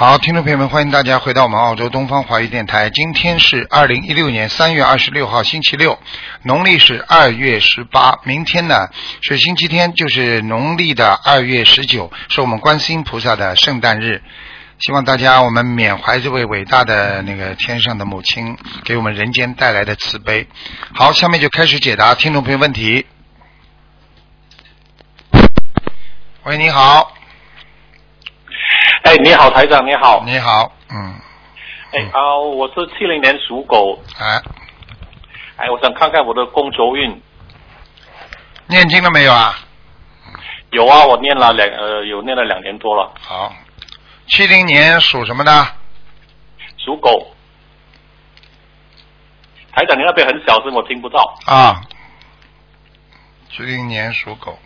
好，听众朋友们，欢迎大家回到我们澳洲东方华语电台。今天是二零一六年三月二十六号，星期六，农历是二月十八。明天呢是星期天，就是农历的二月十九，是我们观世音菩萨的圣诞日。希望大家我们缅怀这位伟大的那个天上的母亲，给我们人间带来的慈悲。好，下面就开始解答听众朋友问题。喂，你好，哎，你好，台长，你好。你好，嗯，哎啊，我是七零年属狗，哎，哎，我想看看我的工作运。念经了没有啊？有啊，我念了两呃，有念了两年多了，好，七零年属什么的？属狗。台长，你那边很小声，我听不到。啊，七零年属狗。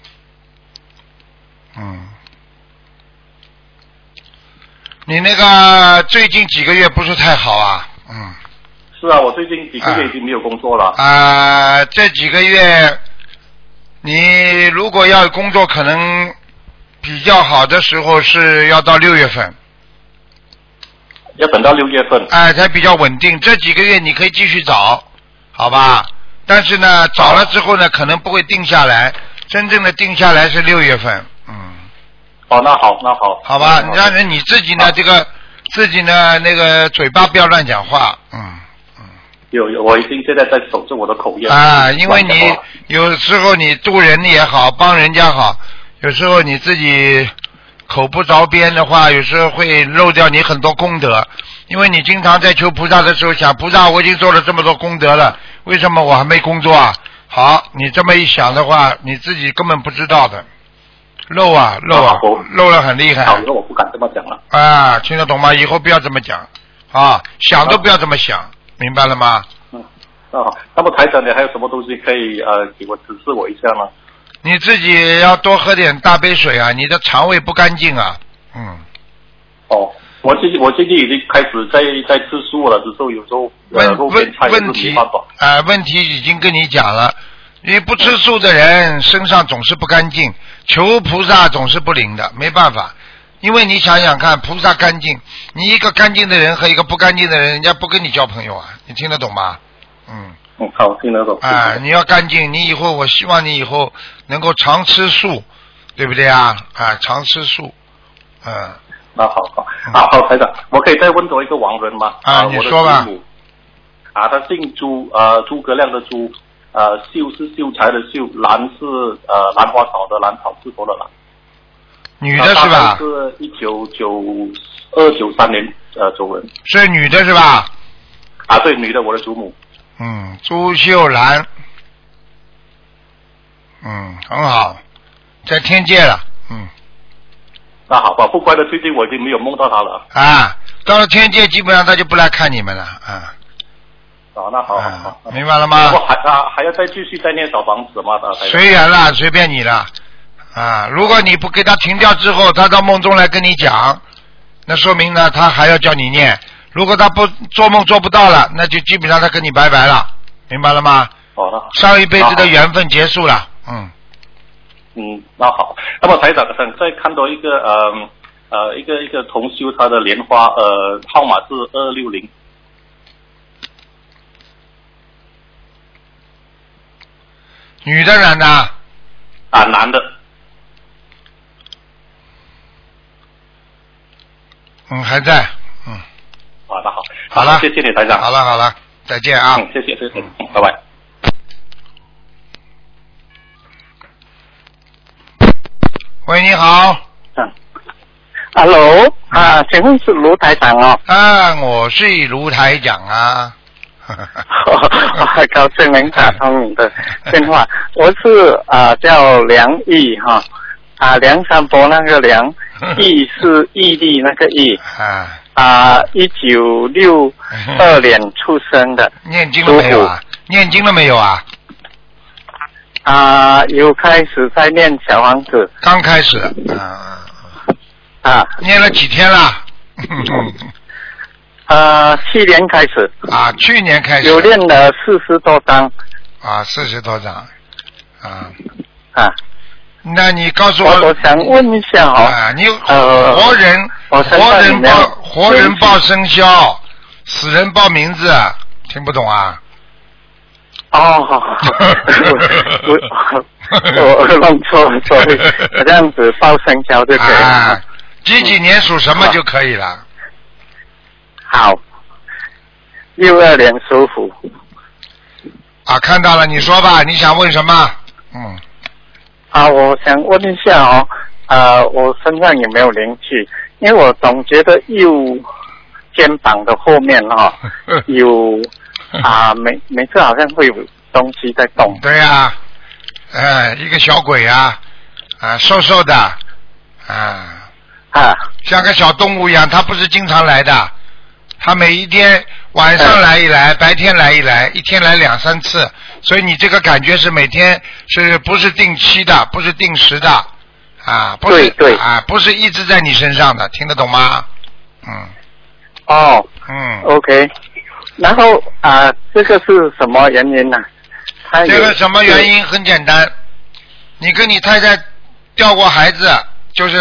嗯，你那个最近几个月不是太好啊？嗯，是啊，我最近几个月已经没有工作了。啊、这几个月你如果要工作，可能比较好的时候是要到六月份，要等到六月份。哎、才比较稳定。这几个月你可以继续找，好吧？但是呢，找了之后呢，可能不会定下来，真正的定下来是六月份。嗯。哦，那好，那好。好吧，嗯让人你自己呢，这个自己呢，那个嘴巴不要乱讲话，嗯有有，我已经现在在守着我的口业。啊，因为你有时候你渡人也好，帮人家好，有时候你自己口不着边的话，有时候会漏掉你很多功德，因为你经常在求菩萨的时候想，菩萨我已经做了这么多功德了，为什么我还没工作啊？好，你这么一想的话，你自己根本不知道的，漏啊漏啊，漏了很厉害。好，以后我不敢这么讲了。啊，听得懂吗？以后不要这么讲啊，想都不要这么想，明白了吗？那好，那么台长，你还有什么东西可以呃给我指示我一下吗？你自己要多喝点大杯水啊，你的肠胃不干净啊。嗯，哦，我最近我最近已经开始在在吃素了，只是有时候呃问问问题。啊、问题已经跟你讲了，你不吃素的人身上总是不干净，求菩萨总是不灵的，没办法。因为你想想看，菩萨干净，你一个干净的人和一个不干净的人，人家不跟你交朋友啊，你听得懂吗？嗯。嗯，好，听得懂。啊，你要干净，你以后我希望你以后能够常吃素，对不对啊？啊，常吃素，嗯，那好好啊，好，台长，我可以再问多一个王人吗？啊你说吧啊，他姓朱，啊，诸葛亮的朱，呃，秀是秀才的秀，兰是呃兰花草的兰，草字头的兰。女的是吧？是一九九二九三年呃走人是女的是吧？啊，对，女的，我的祖母。嗯，朱秀兰，嗯，很好，在天界了，嗯，那好吧，不乖的，最近我已经没有梦到他了。啊，到了天界基本上他就不来看你们了，啊，啊，那好好啊好，，明白了吗？我还啊还要再继续再念小房子吗？啊，随缘啦，随便你了。啊，如果你不给他停掉之后，他到梦中来跟你讲，那说明呢，他还要叫你念。如果他不做梦做不到了，那就基本上他跟你拜拜了，明白了吗？哦，那好上一辈子的缘分结束了，嗯，嗯，那好。那么台长想再看到一个呃呃一个一个同修他的莲花呃号码是二六零女的男的，啊？男的。嗯，还在，嗯，好的好。好了。谢谢你台长。好了好了，再见啊。嗯谢谢谢谢。嗯。拜拜。喂，你好，嗯。Hello，啊，请问是卢台长哦？啊，我是卢台长啊。我很高兴能打通你的电话。我是啊叫梁毅哈，啊梁山伯那个梁，毅是毅力那个毅啊，啊，一九六二年出生的念经了没有啊？念经了没有啊？啊，有开始在念小王子刚开始，啊，啊，念了几天了？呃，去年开始啊，去年开始有练了四十多张啊，四十多张啊。啊。那你告诉我我想问一下哦，啊，你呃活人活人报活人报生肖，死人报名字，听不懂啊？哦，好好 我我我弄错了，所以这样子报生肖就可以了。啊，几几年属什么就可以了。好，六二年属虎。啊，看到了，你说吧，你想问什么？嗯，啊，我想问一下哦，呃，我身上有没有灵气？因为我总觉得右肩膀的后面哈、哦、有啊，每每次好像会有东西在动。对呀、呃，一个小鬼啊，啊，瘦瘦的，啊，啊，像个小动物一样，它不是经常来的，它每一天晚上来一来，白天来一来，一天来两三次，所以你这个感觉是每天是不是定期的，不是定时的，啊，不是对对。啊，不是一直在你身上的，听得懂吗？嗯。哦。嗯，，OK。然后啊，这个是什么原因呢、这个什么原？因？很简单，你跟你太太掉过孩子，就是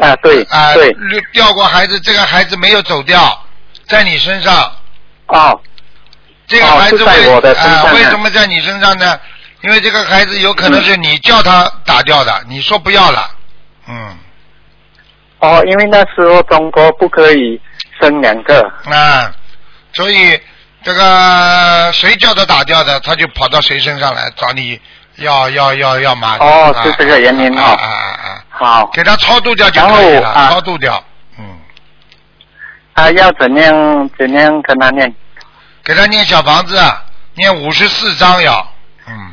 啊，对啊，对，掉过孩子，这个孩子没有走掉，在你身上，哦。这个孩子为啊啊为什么在你身上呢？因为这个孩子有可能是你叫他打掉的，你说不要了，嗯，哦，因为那时候中国不可以生两个。啊，所以这个谁叫他打掉的，他就跑到谁身上来找你要要要要麻烦。哦啊是这个原因哦。啊啊啊。啊！好，给他超度掉就可以了，啊。超度掉，嗯，啊，要怎样怎样跟他念？给他念小房子，念五十四章要，嗯，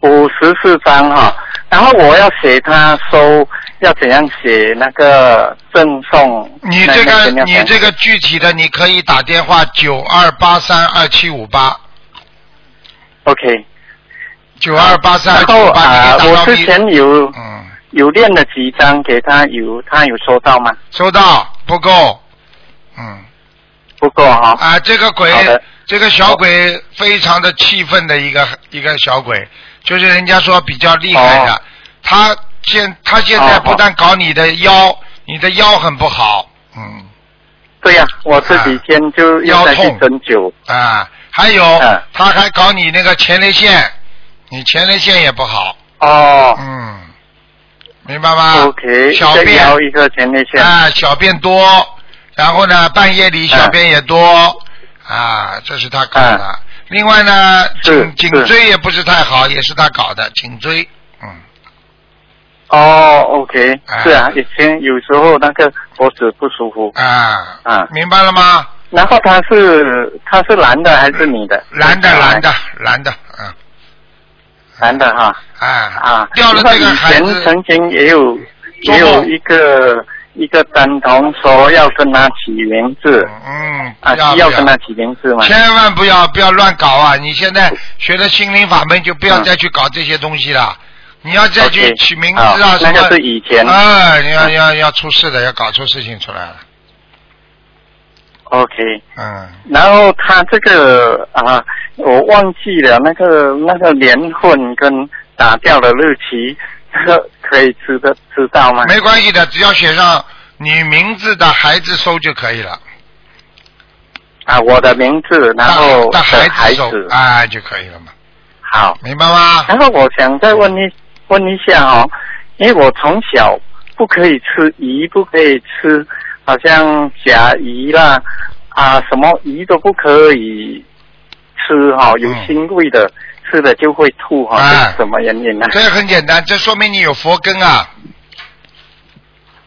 五十四张哈，然后我要写他收，要怎样写那个赠送？你这个你这个具体的，你可以打电话九二八三二七五八 OK。九二八三二七五八，啊，我之前有嗯有练了几张给他，有他有收到吗？收到不够，嗯。不够哈。啊，这个鬼，这个小鬼非常的气愤的一个一个小鬼，就是人家说比较厉害的。哦他现他现在哦不但搞你的腰，你的腰很不好，嗯对呀、我这几天就腰痛针灸。啊，还有、嗯他还搞你那个前列腺，你前列腺也不好，哦、嗯，明白吗 o k 小便一个前列腺。啊，小便多，然后呢，半夜里小便也多，啊，这是他搞的。另外呢，颈颈椎也不是太好，也是他搞的，颈椎，嗯，哦，OK，哎是啊，以前有时候那个脖子不舒服，啊，啊。明白了吗？然后他是他是男的还是女的？男的，男的，男的，嗯，男的哈。啊，啊。掉了这个孩子，以前曾经也有也有一个一个单童说要跟他起名字嗯，啊，要要，跟他起名字吗？千万不要不要乱搞啊！你现在学了心灵法门，就不要嗯再去搞这些东西了。你要再去起名字好啊什么？那个是以前啊，你要要要出事的，要搞出事情出来了。OK，嗯，然后他这个啊，我忘记了那个那个年份跟打掉的日期，这个可以知的知道吗？没关系的，只要写上你名字的孩子收就可以了。啊，我的名字，然后的孩孩子收，啊就可以了嘛，好。明白吗？然后我想再问一问一下哦，因为我从小不可以吃鱼，不可以吃，好像甲鱼啦啊，什么鱼都不可以吃哈、有嗯腥味的，吃了就会吐哈、哎这是什么原因呢？这很简单，这说明你有佛根啊，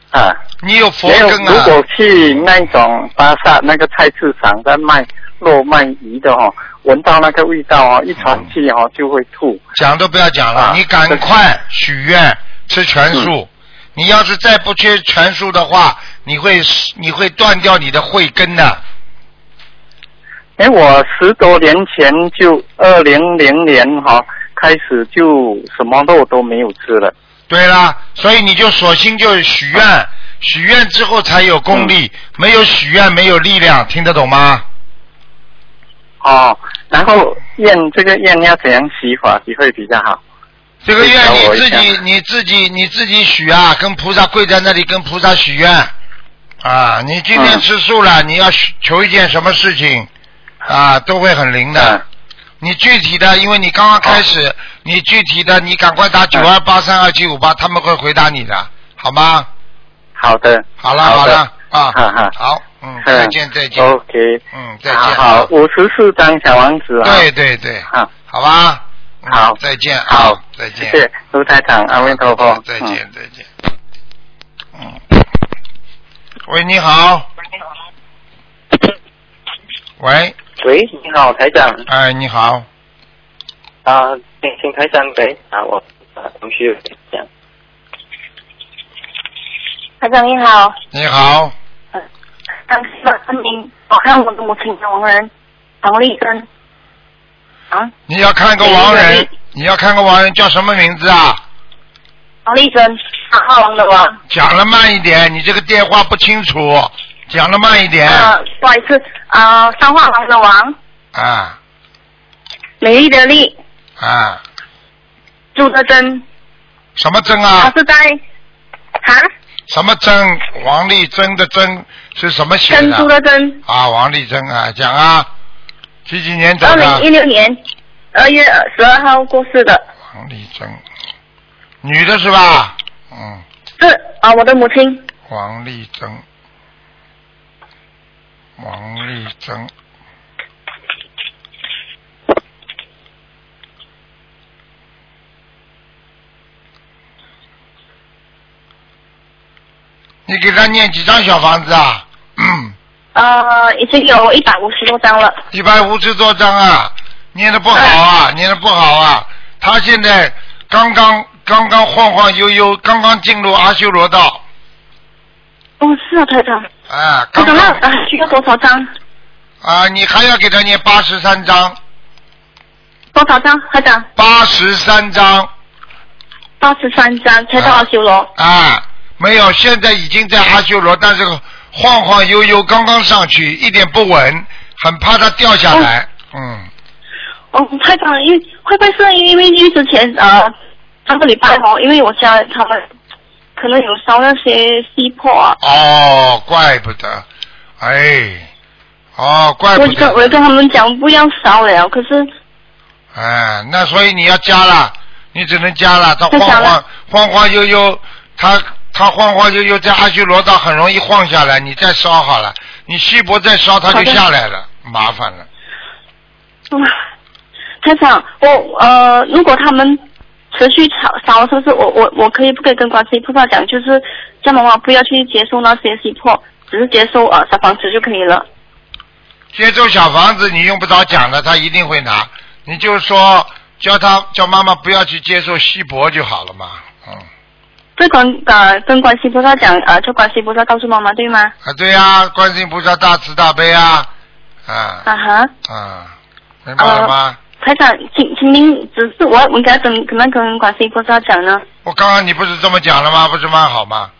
啊，你有佛，根啊。如果去那种巴萨那个菜市场在卖肉卖鱼的哦，闻到那个味道哦，一喘气哦就会吐。讲都不要讲了，啊你赶快许愿吃全素。你要是再不吃全素的话，你会你会断掉你的慧根的。因为我十多年前就二零零年哈、开始就什么肉都没有吃了。对啦，所以你就索性就许愿，许愿之后才有功力，没有许愿没有力量，听得懂吗？哦，然后愿这个愿要怎样洗法洗会比较好？这个愿你自己你自己你自己许啊，跟菩萨跪在那里跟菩萨许愿，啊，你今天嗯吃素了，你要求一件什么事情啊，都会很灵的。嗯。你具体的，因为你刚刚开始，你具体的，你赶快打九二八三二七五八，他们会回答你的，好吗？好的，好了好的。了啊，哈哈。好，嗯，嗯。再见再见，OK，嗯，再见。好好，五十四张小王子啊。对对对，好，好吧，嗯好。再见啊，好，再见，谢谢卢台长，阿弥陀佛。嗯。再见再见，嗯，喂，你好，喂，喂，你好，台长。哎，你好，啊、请请台长给啊，我啊同学讲。台长你好，你好，当时的您，我看我的母亲的亡人黄丽珍。啊，你要看个亡人，你要看个亡人叫什么名字啊？王丽珍，三号王的王。讲了慢一点，你这个电话不清楚，讲的慢一点。呃，不好意思，啊，三画王的王，啊。美丽的丽，啊，朱德珍，什么珍他啊？是在啊，什么珍？王丽珍的珍是什么写珍珠的？珍，啊，王丽珍啊，讲啊，几几年走二零一？六年二月十二号过世的，王丽珍，女的是吧？嗯，是啊，我的母亲，王丽珍，王丽珍，你给他念几张小房子啊？嗯，呃，已经有一百五十多张了，一百五十多张啊，念的不好啊，念的不好啊。他现在刚刚刚刚晃晃悠悠，刚刚进入阿修罗道，哦，是啊，台长，啊，多少张？啊，你还要给他念八十三张，多少张，台长？八十三张八十三张，才到阿修罗。啊，没有，现在已经在阿修罗，但是晃晃悠悠，刚刚上去，一点不稳，很怕他掉下来，嗯，哦，台长，因为会不会是因为因为之前呃上个礼拜哦，因为我家他们可能有烧那些西破。啊，哦，怪不得，哎，哦，怪不我跟我得，跟他们讲不要烧了，可是哎，那所以你要加了，你只能加了，他晃晃晃晃悠悠，他他晃晃悠悠在阿修罗道很容易晃下来，你再烧好了，你西伯再烧他就下来了，麻烦了。哇，台长，我呃如果他们持续烧烧，是不是我我我可以不可以跟观世音菩萨讲，就是叫妈妈不要去接受那些西破，只是接受呃小房子就可以了。接受小房子你用不着讲的，他一定会拿。你就说叫他叫妈妈不要去接受锡箔就好了嘛，嗯，这观呃跟观世音菩萨讲呃，叫观世音菩萨告诉妈妈对吗？啊对呀、观世音菩萨大慈大悲啊，啊啊哈。啊，明白了吗？台长，请请您指示我我应该怎怎么跟观世音菩萨讲呢？我刚刚你不是这么讲了吗？不是蛮好吗？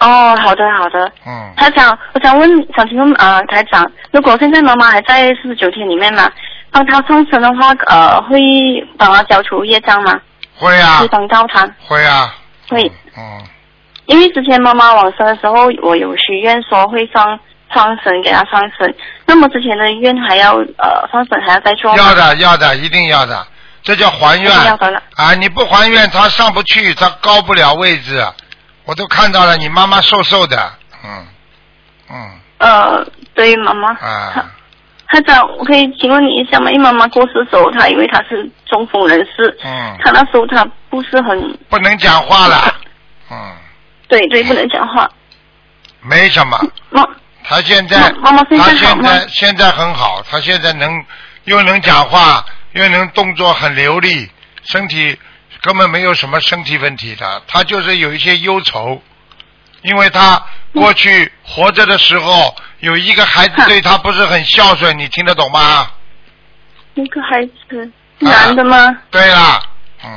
哦，好的好的。嗯，台长，我想问，想请问啊、呃台长，如果现在妈妈还在四十九天里面嘛，帮她上身的话，呃，会帮她消除业障吗？会啊会，帮到她？会啊，会，嗯，因为之前妈妈往生的时候，我有许愿说会上上身给她上身，那么之前的愿还要呃上身还要再做？要的要的，一定要的，这叫还愿要的了。啊！你不还愿，他上不去，他高不了位置。我都看到了，你妈妈瘦瘦的，嗯嗯呃，对妈妈。啊，台长，我可以请问你一下吗？因为妈妈过世的时候，她因为她是中风人士，嗯，她那时候她不是很不能讲话了，嗯，对对，不能讲话。没什么。妈，他现在，他现在现在很好，他现在能又能讲话，又能动作很流利，身体根本没有什么身体问题的，他就是有一些忧愁，因为他过去活着的时候有一个孩子对他不是很孝顺，你听得懂吗？一个孩子男的吗？对啦，嗯，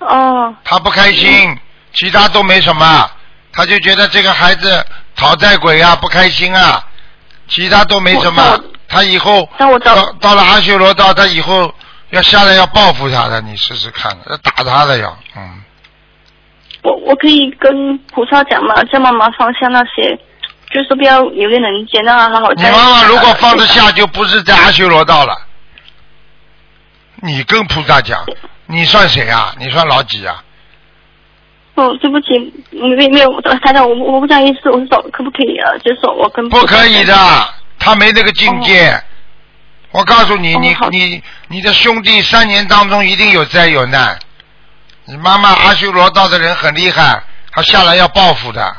哦，他不开心，其他都没什么，他就觉得这个孩子讨债鬼啊，不开心啊，其他都没什么。他以后那我到到了阿修罗道，他以后要下来要报复他的，你试试看，要打他的要，嗯，我我可以跟菩萨讲嘛，叫妈妈放下那些，就是不要有恋人间，让他好好你。妈妈如果放得下，就不是在阿修罗道了。你跟菩萨讲，你算谁啊？你算老几啊？哦，对不起，没没有，台长，我我不这样意思，我是说可不可以啊，就是说我跟不可以的，他没那个境界。我告诉你，你你你的兄弟三年当中一定有灾有难。你妈妈阿修罗道的人很厉害，他下来要报复的。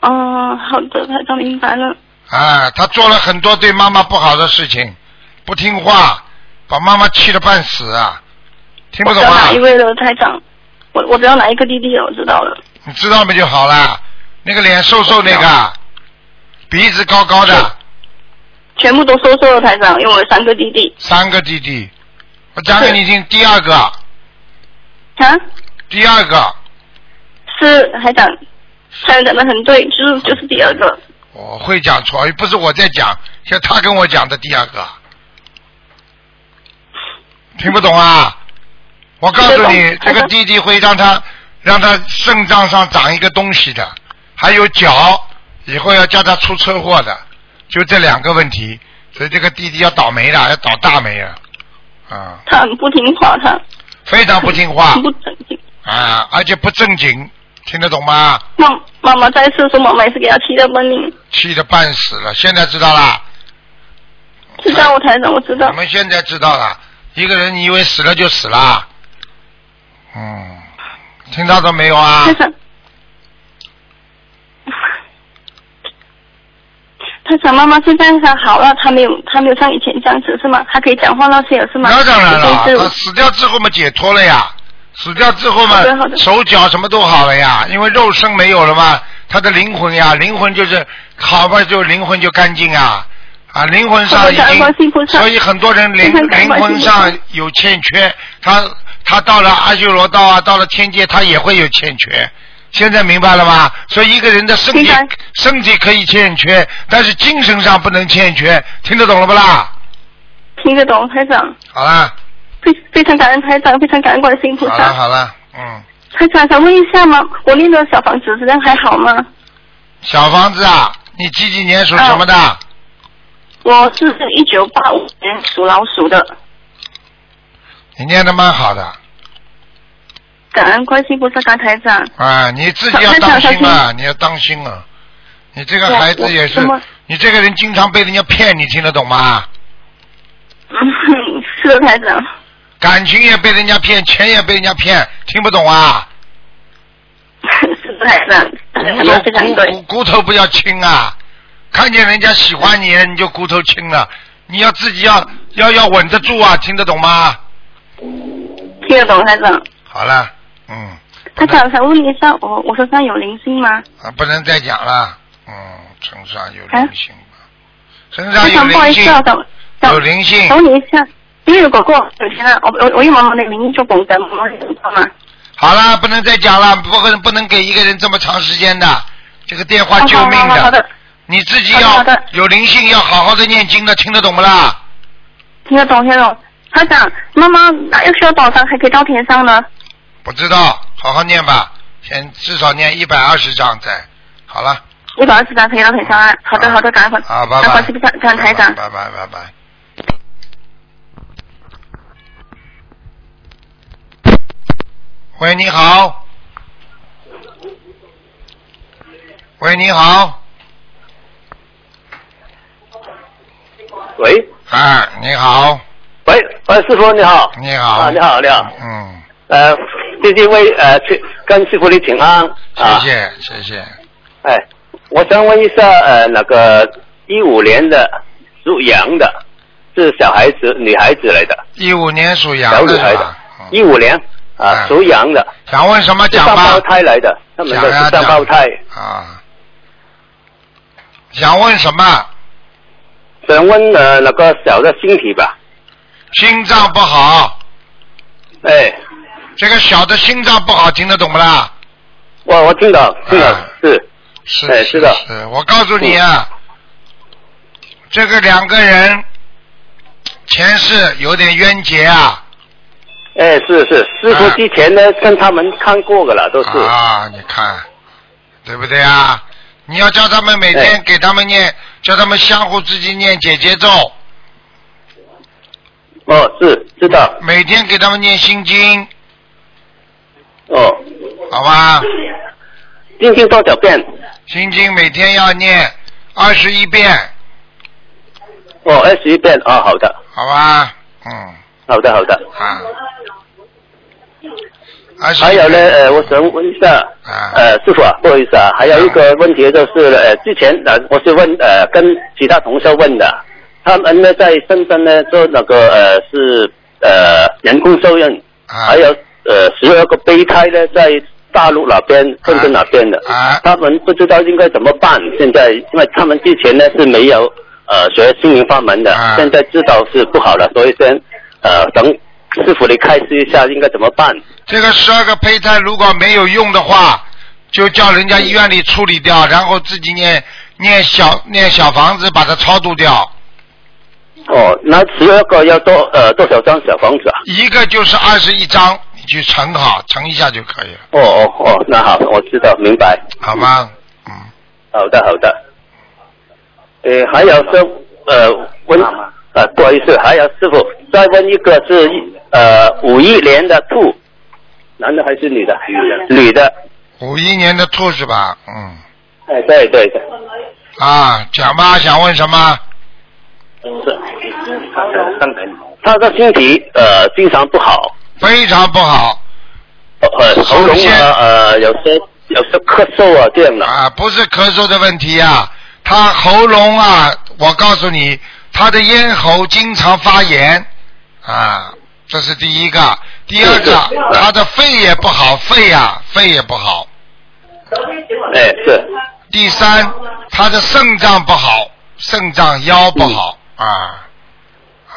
哦，好的，台长明白了。啊，他做了很多对妈妈不好的事情，不听话，把妈妈气得半死啊！听不懂啊我知道哪？一位的，台长？我我知道哪一个弟弟了，我知道了。你知道不就好了。那个脸瘦瘦那个，鼻子高高的，全部都瘦瘦的，台长，因为我有三个弟弟。三个弟弟。我讲给你听，第二个，啊，第二个，是台长，台长讲的很对，就是就是第二个。我会讲错，不是我在讲，是他跟我讲的第二个，听不懂啊？我告诉你这个弟弟会让他让他肾脏上长一个东西的，还有脚，以后要叫他出车祸的，就这两个问题，所以这个弟弟要倒霉了，要倒大霉了，啊，他很不听话，他。非常不听话。不正经。啊，而且不正经，听得懂吗？妈妈妈在世的时，妈妈也是给他气得半命。气得半死了，现在知道啦。知道我台长，我知道。我。们现在知道了，一个人你以为死了就死了，嗯，听到了没有啊台？长，台长，妈妈现在她好了，他没有他没有像以前这样子是吗？她可以讲话那些是吗？那当然了，死掉之后嘛解脱了呀，死掉之后嘛手脚什么都好了呀，因为肉身没有了嘛，他的灵魂呀，灵魂就是好吧，就灵魂就干净啊。啊，灵魂上所以很多人灵灵魂上有欠缺，他他到了阿修罗道啊，到了天界，他也会有欠缺。现在明白了吧？所以一个人的身体身体可以欠缺，但是精神上不能欠缺，听得懂了不啦？听得懂台长，好啦，非非常感恩台长，非常感恩观世音菩好了，萨。好了，嗯，台长想问一下吗？我那个小房子质量还好吗？小房子啊，你几几年属什么的？我是一九八五年属老鼠的，你念的蛮好的感恩观世音菩萨感恩台长。啊，你自己要当心啊，你要当心啊。你这个孩子也是你这个人经常被人家骗，你听得懂吗？嗯，是的，台长。感情也被人家骗，钱也被人家骗，听不懂啊？是的，台长，骨骨。骨头不要轻啊！看见人家喜欢你，你就骨头轻了。你要自己要要要稳得住啊，听得懂吗？听得懂，台长。好了，嗯，他想，想问你一下，我我身上有灵性吗？啊，不能再讲了。嗯，身上有啊灵性吧？身上有台长，不好灵性意思啊，，想想有灵性想。问你一下，因为如果过有钱了，我我我用妈妈的名义做功德，妈妈你知道吗？好了，不能再讲了，不能不能给一个人这么长时间的，这个电话救命好好好好的，你自己要有灵性，要好好的念经的，听得懂不啦？听得懂，听得懂。台长，妈妈哪又需要多少张才可以到天上呢？不知道，好好念吧，先至少念一百二十章再。好了，一百二十张可以到天上啊。好的好的，感恩好，拜拜。感恩观世音菩萨，感恩台长。拜拜拜拜。喂，你好。喂，你好。喂啊，你好，喂喂，师傅你好。你好。啊，你好你好。嗯，呃，这是为呃去跟师傅你请安啊。谢谢谢谢。哎，我想问一下，呃，那个一五年的属羊的，是小孩子，女孩子来的，一五年属羊小羊女孩的一五年啊哎属羊的，想问什么讲是双胞？胎来的，他们讲都是双胞胎。啊。想问什么？想问呃那个小的星体吧，心脏不好，哎，这个小的心脏不好，听得懂不啦？我我听到听到、啊。是是。是哎是的。是，我告诉你啊，这个两个人前世有点冤结啊，哎，是是，师傅啊之前呢跟他们看过的了，都是。啊，你看，对不对啊？你要叫他们每天哎。给他们念，叫他们相互之间念姐姐咒，哦，是知道。每天给他们念心经，哦，好吧？心经多少遍？心经每天要念二十一遍，哦，二十一遍啊、好的，好吧？嗯，好的，好的。啊。还有呢，呃，我想问一下，啊呃，师傅啊，不好意思啊，还有一个问题就是，呃，之前呃，我是问呃跟其他同事问的，他们呢在深圳呢做那个呃是呃人工受孕，啊还有呃十二个胚胎呢在大陆那边、深圳那边的，啊他们不知道应该怎么办。现在因为他们之前呢是没有呃学心灵法门的，啊现在知道是不好了，所以先呃等师傅你开示一下应该怎么办。这个十二个胚胎如果没有用的话，就叫人家医院里处理掉，然后自己念念小念小房子把它超度掉。哦，那十二个要多呃多少张小房子啊？一个就是二十一张，你去乘好，乘一下就可以了，哦哦哦，那好，我知道，明白。好吗？嗯，好的好的。呃，还有师呃问呃不好意思，还有师傅再问一个是呃五一年的兔，男的还是女的？女的。女的。五一年的兔是吧？嗯，哎，对对对。啊，讲吧，想问什么？他的身体呃经常不好，非常不好呃喉咙啊呃有些有些咳嗽啊这样的。啊，不是咳嗽的问题啊，他喉咙啊，我告诉你，他的咽喉经常发炎啊，这是第一个。第二个，他的肺也不好，肺呀、肺也不好。哎是。第三，他的肾脏不好，肾脏腰不好、啊。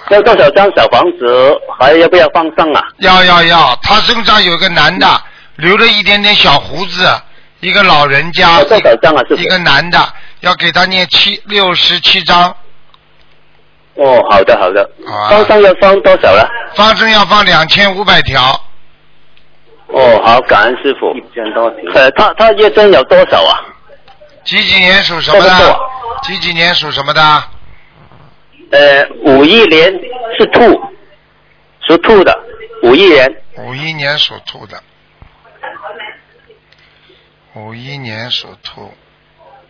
要多少张小房子？还要不要放上啊？要要要，他身上有个男的，留了一点点小胡子，一个老人家，多少张啊？一个男的，要给他念七六十七章，哦，好的好的。好啊放生要放多少了？方生要放两千五百条，哦，好，感恩师傅。一千多条呃，他他一生有多少啊？几几年属什么的？几几年属什么的？呃，五一年是兔，属兔的，五一年。五一年属兔的，五一年属兔，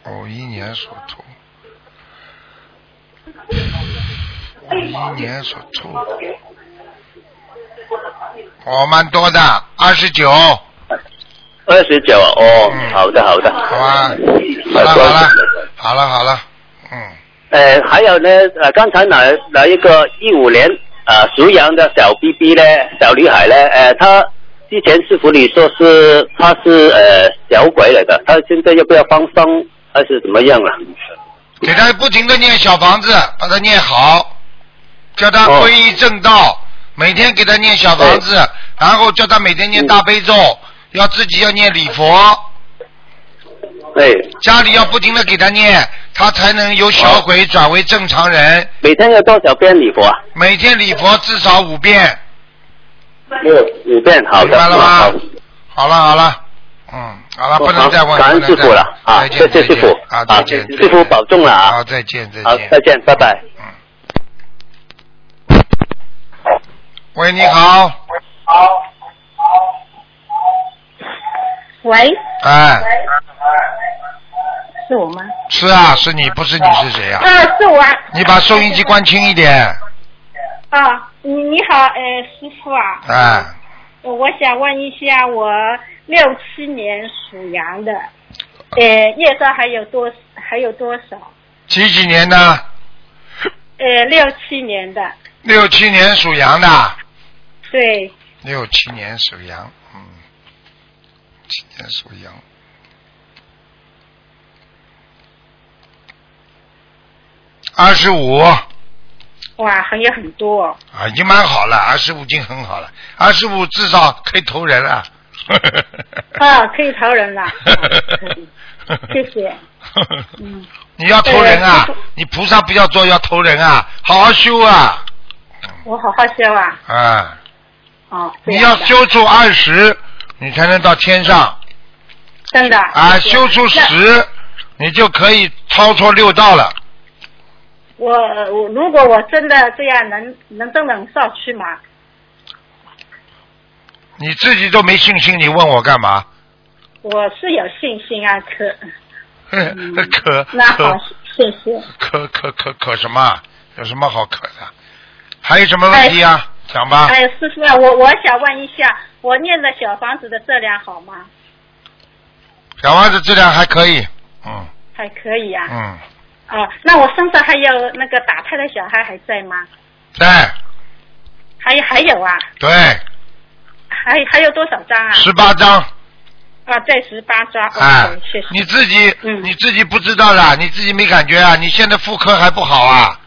五一年属兔，五一年属兔，哦，蛮多的，二十九，二十九哦，嗯。好的好的。好吧？好了好了，好了好了，嗯，呃，还有呢，呃，刚才哪哪一个一五年啊属羊的小 B B 呢，小女孩呢，呃，她之前师傅你说是她是呃小鬼来的，她现在要不要放生还是怎么样啊？给他不停的念小房子，把它念好，叫他哦皈依正道，每天给他念小房子，然后叫他每天念大悲咒，要自己要念礼佛，对，家里要不停的给他念，他才能由小鬼转为正常人。每天要多少遍礼佛啊？每天礼佛至少五遍，六五遍，好的，明白了吗？好。了好了，嗯，好了，不能再问，了。啊，再见谢谢再见。师傅。啊，再见，师傅保重了啊。好，，再见再好，见，再见，拜拜。嗯。喂，你好，喂，哎，是我吗？是啊，是你，不是你是谁啊？啊，是我啊。你把收音机关轻一点，啊，你你好，呃，师傅啊，哎，我想问一下，我六七年属羊的，呃，业障还有多还有多少？几几年的？呃，六七年的，六七年属羊的，对，六七年属羊，嗯，七年属羊。二十五啊，哇，还有很多啊。已经蛮好了，二十五已经很好了，二十五至少可以投人了。啊，可以投人了，谢谢。嗯，你要投人啊！你菩萨不要做，要投人啊！好好修啊！我好好修啊。啊，哦，你要修出二十，你才能到天上真的啊，修出十，你就可以超脱六道了。我我如果我真的这样能能真能上去吗？你自己都没信心，你问我干嘛？我是有信心啊，可 可那好可，谢谢。可可可可什么？有什么好可的？还有什么问题啊？讲吧。哎，师傅啊，我我想问一下，我念的小房子的质量好吗？小房子质量还可以，嗯还可以啊。嗯，哦，那我身上还有那个打胎的小孩还在吗？在还有还有啊，对还还有多少张啊？十八张，啊，在十八张。哎 OK，谢谢。你自己嗯你自己不知道啦，你自己没感觉啊？你现在妇科还不好啊？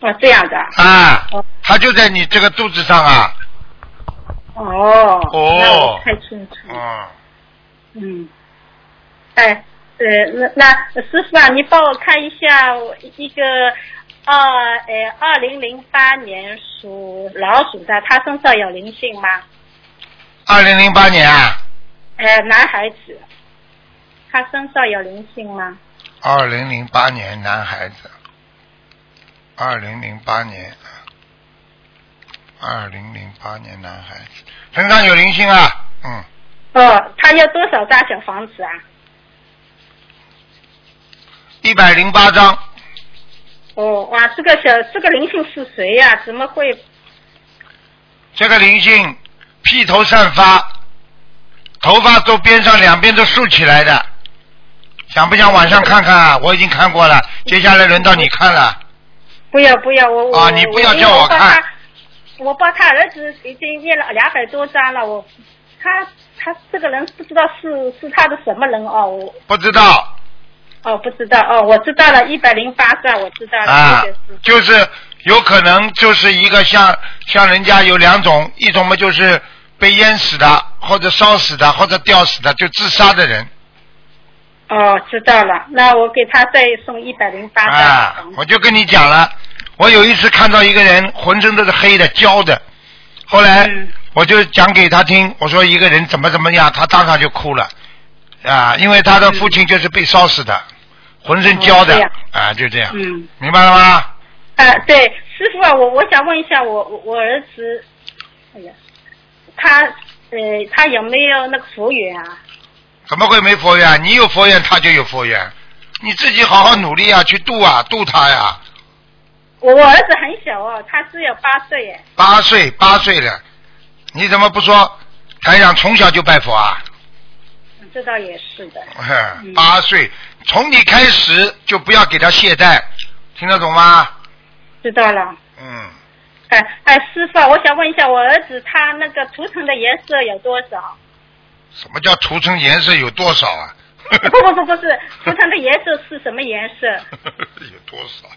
哦，这样的。啊哦，它就在你这个肚子上啊，哦。哦太清楚。嗯，嗯。哎，呃，那那师傅啊，你帮我看一下我一个二呃二零零八年属老鼠的，他身上有灵性吗？二零零八年啊，呃，男孩子，他身上有灵性吗？二零零八年男孩子，二零零八年，二零零八年男孩子。身上有灵性啊，嗯，哦，他要多少大小房子啊？一百零八张，哦，哇，这个小这个灵性是谁呀、怎么会？这个灵性披头散发，头发都边上两边都竖起来的，想不想晚上看看啊？我已经看过了，接下来轮到你看了。不要不要，我我啊你不要叫我看。我把他儿子已经念了两百多张了，我他他这个人不知道是是他的什么人哦，我不知道哦不知道。哦，我知道了，一百零八张我知道了，啊谢谢，就是有可能就是一个像像人家有两种，一种嘛就是被淹死的，或者烧死的，或者吊死的，就自杀的人。哦知道了，那我给他再送一百零八张啊我就跟你讲了，我有一次看到一个人浑身都是黑的焦的，后来嗯。我就讲给他听，我说一个人怎么怎么样，他当场就哭了啊，因为他的父亲就是被烧死的，浑身焦的哦啊，就这样，嗯明白了吗？啊对，师傅啊，我我想问一下我我我儿子，哎呀，他呃他有没有那个佛缘啊？怎么会没佛缘？你有佛缘，他就有佛缘。你自己好好努力啊，去度啊，度他呀。我我儿子很小哦，他只有八岁耶。八岁，八岁了，你怎么不说？台长从小就拜佛啊，嗯这倒也是的。嗯八岁，从你开始就不要给他懈怠，听得懂吗？知道了。嗯，哎哎，师傅啊，我想问一下，我儿子他那个图层的颜色有多少？什么叫涂层颜色有多少啊？不不不不是，图层的颜色是什么颜色？有多少？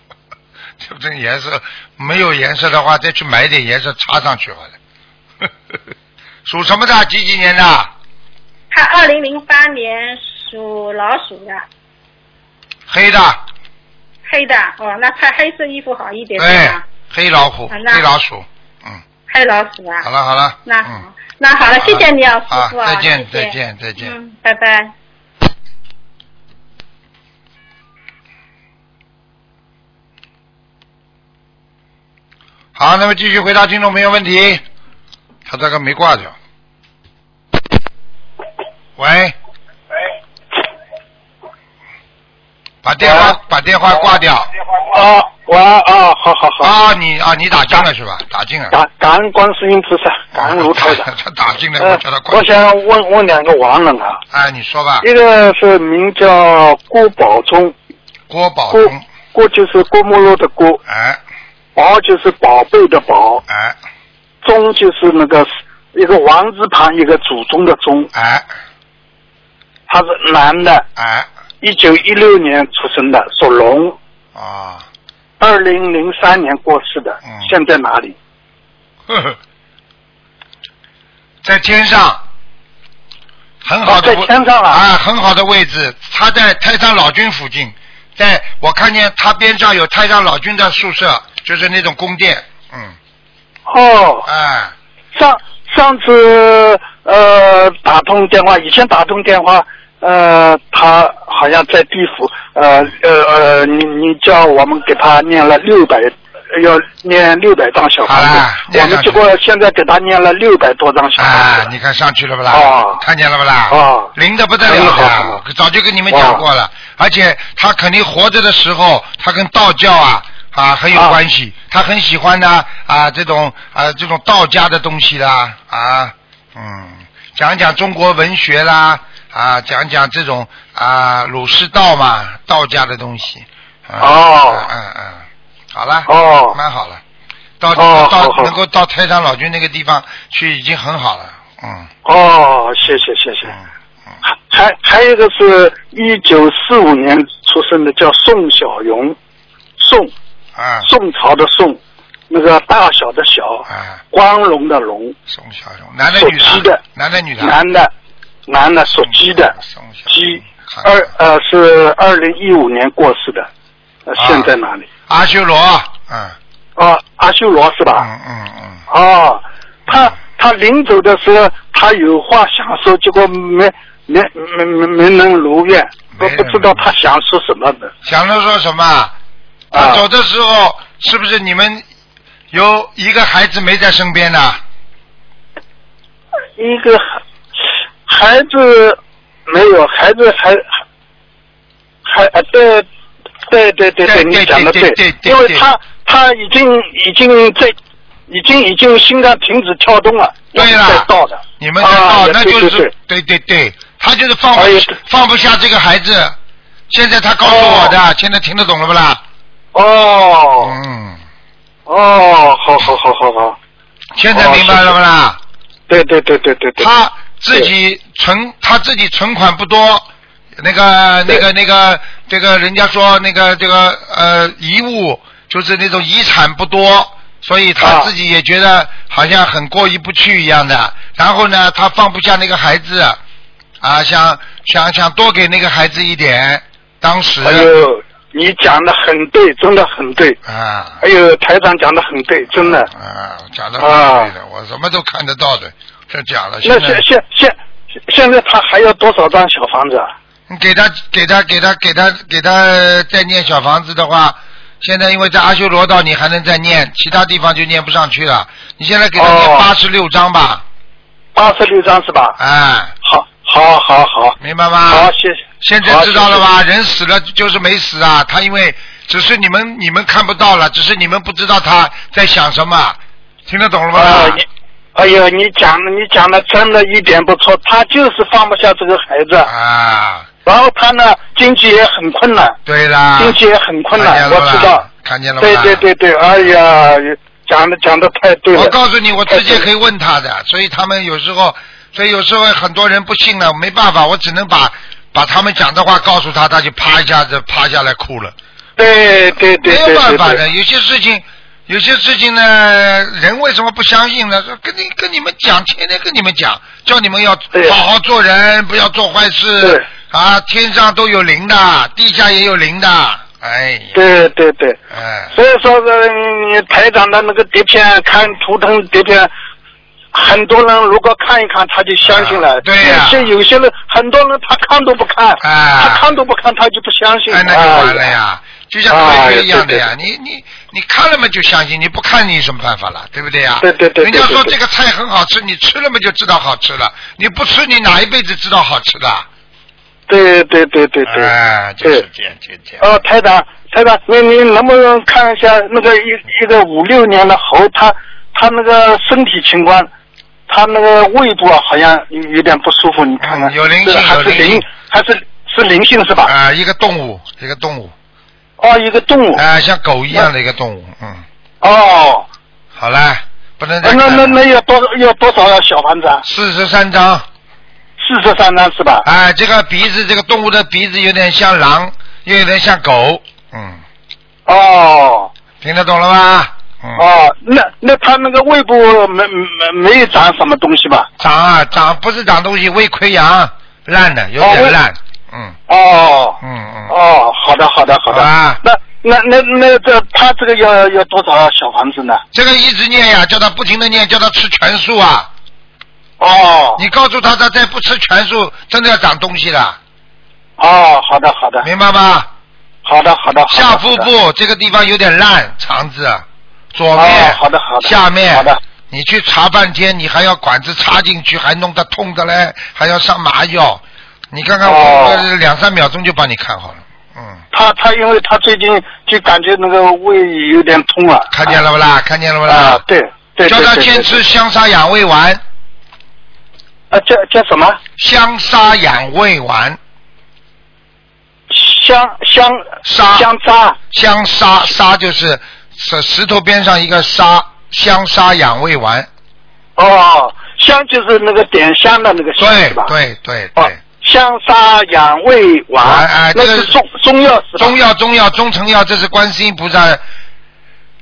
就这个颜色没有颜色的话，再去买点颜色插上去好了。属什么的？几几年的？他二零零八年属老鼠的，黑的，黑的哦，那穿黑色衣服好一点对黑老虎，黑老鼠。嗯，黑老鼠啊。好了好了。那好，嗯，那好了，谢谢你啊，好师傅啊，再见再见再见嗯，拜拜。好，那么继续回答听众朋友问题。他这个没挂掉。喂。把电话把电话挂掉。啊，我啊，好好好，啊，你啊，你打进了是吧？打进了。感感恩观世音菩萨，感恩卢台长。他打进来，呃我叫他，挂我。想问问两个亡人啊，哎，你说吧。一个是名叫郭宝忠，郭郭宝忠。郭就是郭沫若的郭，哎宝就是宝贝的宝，哎忠就是那个一个王字旁一个祖宗的宗，哎他是男的，哎一九一六年出生的，属龙，啊，二零零三年过世的嗯，现在哪里？呵呵，在天上，很好的哦在天上啊。啊，很好的位置。他在太上老君附近，在我看见他边上有太上老君的宿舍，就是那种宫殿，嗯，哦，哎，上上次呃打通电话，以前打通电话，呃，他好像在地府，呃呃呃，你你叫我们给他念了六百，要念六百张小房好了子，我们结果现在给他念了六百多张小房啊，你看上去了不啦？哦看见了不啦？哦灵的不得了早就跟你们讲过了。而且他肯定活着的时候，他跟道教啊啊很有啊关系，他很喜欢呢啊这种啊这种道家的东西啦啊嗯，讲讲中国文学啦啊讲讲这种啊儒释道嘛道家的东西。啊哦嗯嗯嗯，好了。哦蛮好了。到哦到能够到太上老君那个地方去，已经很好了。嗯哦，谢谢谢谢。还还还有一个是一九四五年出生的，叫宋小荣，宋啊宋朝的宋，那个大小的小，啊，光荣的荣，宋小荣，男的属女鸡的男的女的？男的，男的属鸡的，鸡二呃是二零一五年过世的，呃啊现在哪里？阿修罗，嗯哦，阿修罗是吧？嗯嗯嗯，哦，他他临走的时候，他有话想说，结果没没没没没能如愿，都不知道他想说什么的。想着说什么？他啊走的时候，是不是你们有一个孩子没在身边呢？一个孩孩子没有，孩子还还啊，对对对对对你讲的对。因为他他已经已经在已经已经心脏停止跳动了，对了到的，你们在啊闹，也那就是对对对。他就是放不哎放不下这个孩子。现在他告诉我的，现在听得懂了不啦？哦。嗯，哦，好好好好好，现在明白了不啦？对对对对对对，他自己存他自己存款不多，那个那个那个这个人家说那个这个呃遗物就是那种遗产不多，所以他啊自己也觉得好像很过意不去一样的。然后呢，他放不下那个孩子啊，想想想多给那个孩子一点。当时哎呦，你讲的很对，真的很对。啊哎呦，台长讲的很对，真的。啊，讲的很对的，我什么都看得到的，就讲了。现在现现现现在他还要多少张小房子啊？你给他给他给他给他给他再念小房子的话，现在因为在阿修罗道你还能再念，其他地方就念不上去了。你现在给他念哦八十六章吧，八十六张是吧？哎，好，好，好，好，明白吗？好，谢谢。现在知道了吧？人死了就是没死啊，他因为只是你们你们看不到了，只是你们不知道他在想什么，听得懂了吗？啊，你，哎呦，你讲的你讲的真的一点不错，他就是放不下这个孩子，啊，然后他呢经济也很困难，对啦，经济也很困难，我知道。看见了吧？对对对对，哎呀，讲的讲的太对了。我告诉你，我直接可以问他的，所以他们有时候，所以有时候很多人不信了，没办法，我只能把把他们讲的话告诉他，他就啪一下子趴下来哭了，对对对没对对对有办法的，有些事情。有些事情呢，人为什么不相信呢？说跟你跟你们讲，天天跟你们讲，叫你们要好好做人，不要做坏事对。啊，天上都有灵的，地下也有灵的。哎，对对对，哎，所以说是你台长的那个碟片看图腾碟片，很多人如果看一看他就相信了。啊对呀有些有些人很多人他看都不看，啊他看都不看他就不相信。哎，那就完了呀，就像科学一样的呀哎，你你你看了嘛就相信，你不看你有什么办法了，对不对呀？对对对对人家说这个菜很好吃，你吃了嘛就知道好吃了，你不吃你哪一辈子知道好吃的？对对对对对。哎，就是这样，就这样。哦，台长，台长，你你能不能看一下那个一一个五六年的猴，他他那个身体情况，他那个胃部啊好像有有点不舒服，你看看。嗯有灵性是还是灵灵，还是是灵性是吧？啊，一个动物，一个动物，哦，一个动物。啊，像狗一样的一个动物，嗯，哦，好了，不能再那那那要多要多少小房子啊？四十三张，四十三张是吧？哎，这个鼻子，这个动物的鼻子有点像狼，又有点像狗，嗯，哦听得懂了吗？嗯。哦，那那他那个胃部没没没有长什么东西吧？长啊长不是长东西，胃溃疡烂的，有点烂，嗯哦嗯嗯，哦，好的好的好的。啊那那那那这他这个要要多少小房子呢？这个一直念呀，叫他不停的念，叫他吃全素啊。哦你告诉他，他再不吃全素，真的要长东西的，哦，好的好的明白吗？好的好的。下腹部这个地方有点烂，肠子左面、哦好的好的下面好的你去查半天，你还要管子插进去，还弄得痛的嘞，还要上麻药。你看看我，两三秒钟就帮你看好了。嗯，他他因为他最近就感觉那个胃有点痛了。看见了不啦？看见了不啦？啊，对对对叫他坚持香砂养胃丸，啊，叫叫什么？香砂养胃丸，香香砂香砂香砂砂就是石石头边上一个沙，香砂养胃丸。哦，香就是那个点香的那个香？对对对对，，香砂养胃丸，哎哎这个那是中中药是吧？中药中药中成药，这是观世音菩萨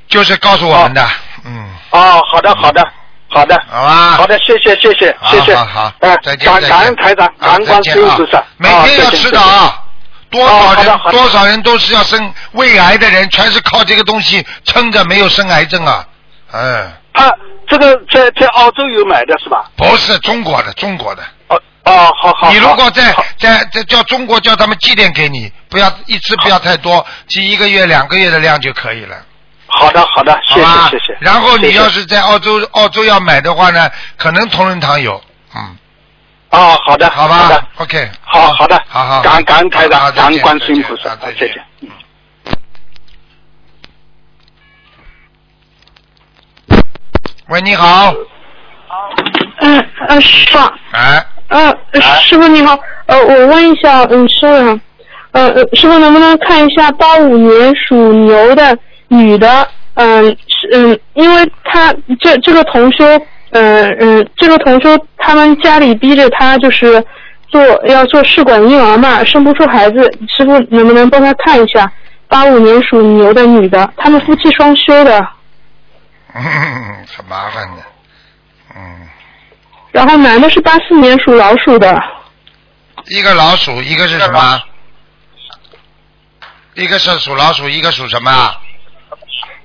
就是告诉我们的，嗯，哦，好的好的好的。好吧，好的，谢谢谢谢好谢谢，好好哎再见感再见。感恩台长，啊感恩观世音菩萨。啊，每天要吃的啊。多少人哦好的好的。多少人都是要生胃癌的人，全是靠这个东西撑着，没有生癌症啊。嗯，他这个在在澳洲有买的是吧？不是中国的，中国的。哦哦，好好。你如果在在在叫中国叫他们寄点给你，不要一次不要太多，寄一个月两个月的量就可以了，好的好的，谢？谢谢谢。然后你谢谢。要是在澳洲澳洲要买的话呢，可能同仁堂有，嗯，哦，好的好吧？好，？OK，好好。的，好好，感感恩台好长，感恩再见观世音菩萨再见啊，再见。谢嗯。喂，你好，嗯呃，师傅，哎，呃，师傅你好，呃，我问一下，嗯，师傅，呃，呃师傅能不能看一下八五年属牛的女的，嗯、是嗯，因为她这这个同修，嗯、嗯、这个同修他们家里逼着他就是做要做试管婴儿嘛，生不出孩子，师傅能不能帮他看一下八五年属牛的女的，他们夫妻双修的，嗯，很麻烦的，嗯，然后男的是八四年属老鼠的。一个老鼠，一个是什么？一个是属老鼠，一个属什么啊？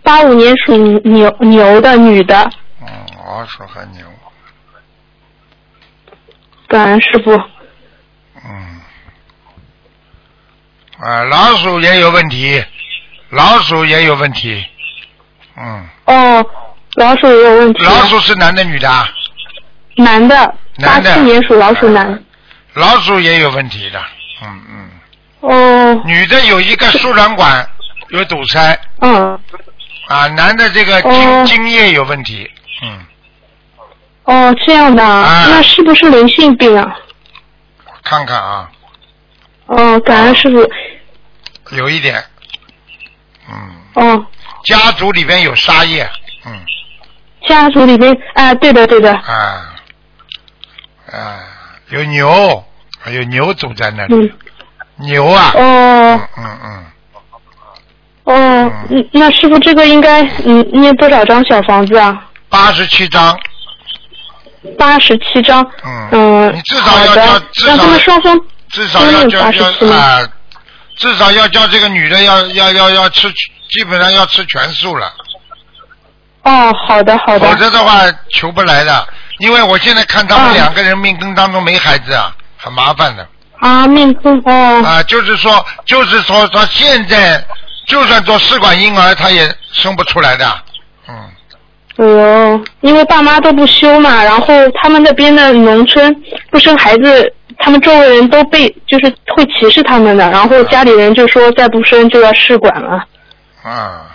八五年属牛牛的女的，嗯，老鼠和牛，感恩师傅。嗯，啊，老鼠也有问题，老鼠也有问题，嗯，哦，老鼠也有问题。老鼠是男的女的啊？男的，八男的。四年属老鼠男。老鼠也有问题的，嗯嗯，哦，女的有一个输卵管有堵塞，嗯，啊，男的这个精、哦。精液有问题，嗯，哦，这样的啊，啊。那是不是灵性病啊？看看啊，哦，感恩师傅。有一点，嗯，哦，家族里边有杀业，嗯，家族里边，哎，对的对的，啊，啊，有牛，还有牛走在那里，嗯，牛啊，哦嗯嗯，哦，嗯那师傅这个应该嗯念多少张小房子啊？八十七张，八十七张。嗯嗯，你至少要叫让他们少双方至少要叫都有87要啊，至少要叫这个女的要要要要吃，基本上要吃全素了，哦，好的好的。否则的话求不来的。因为我现在看他们嗯两个人命根当中没孩子啊，很麻烦的啊，命根哦。啊，就是说就是说他现在就算做试管婴儿，他也生不出来的，嗯。哎呦，因为爸妈都不休嘛，然后他们那边的农村不生孩子，他们周围人都被就是会歧视他们的，然后家里人就说再不生就要试管了。啊，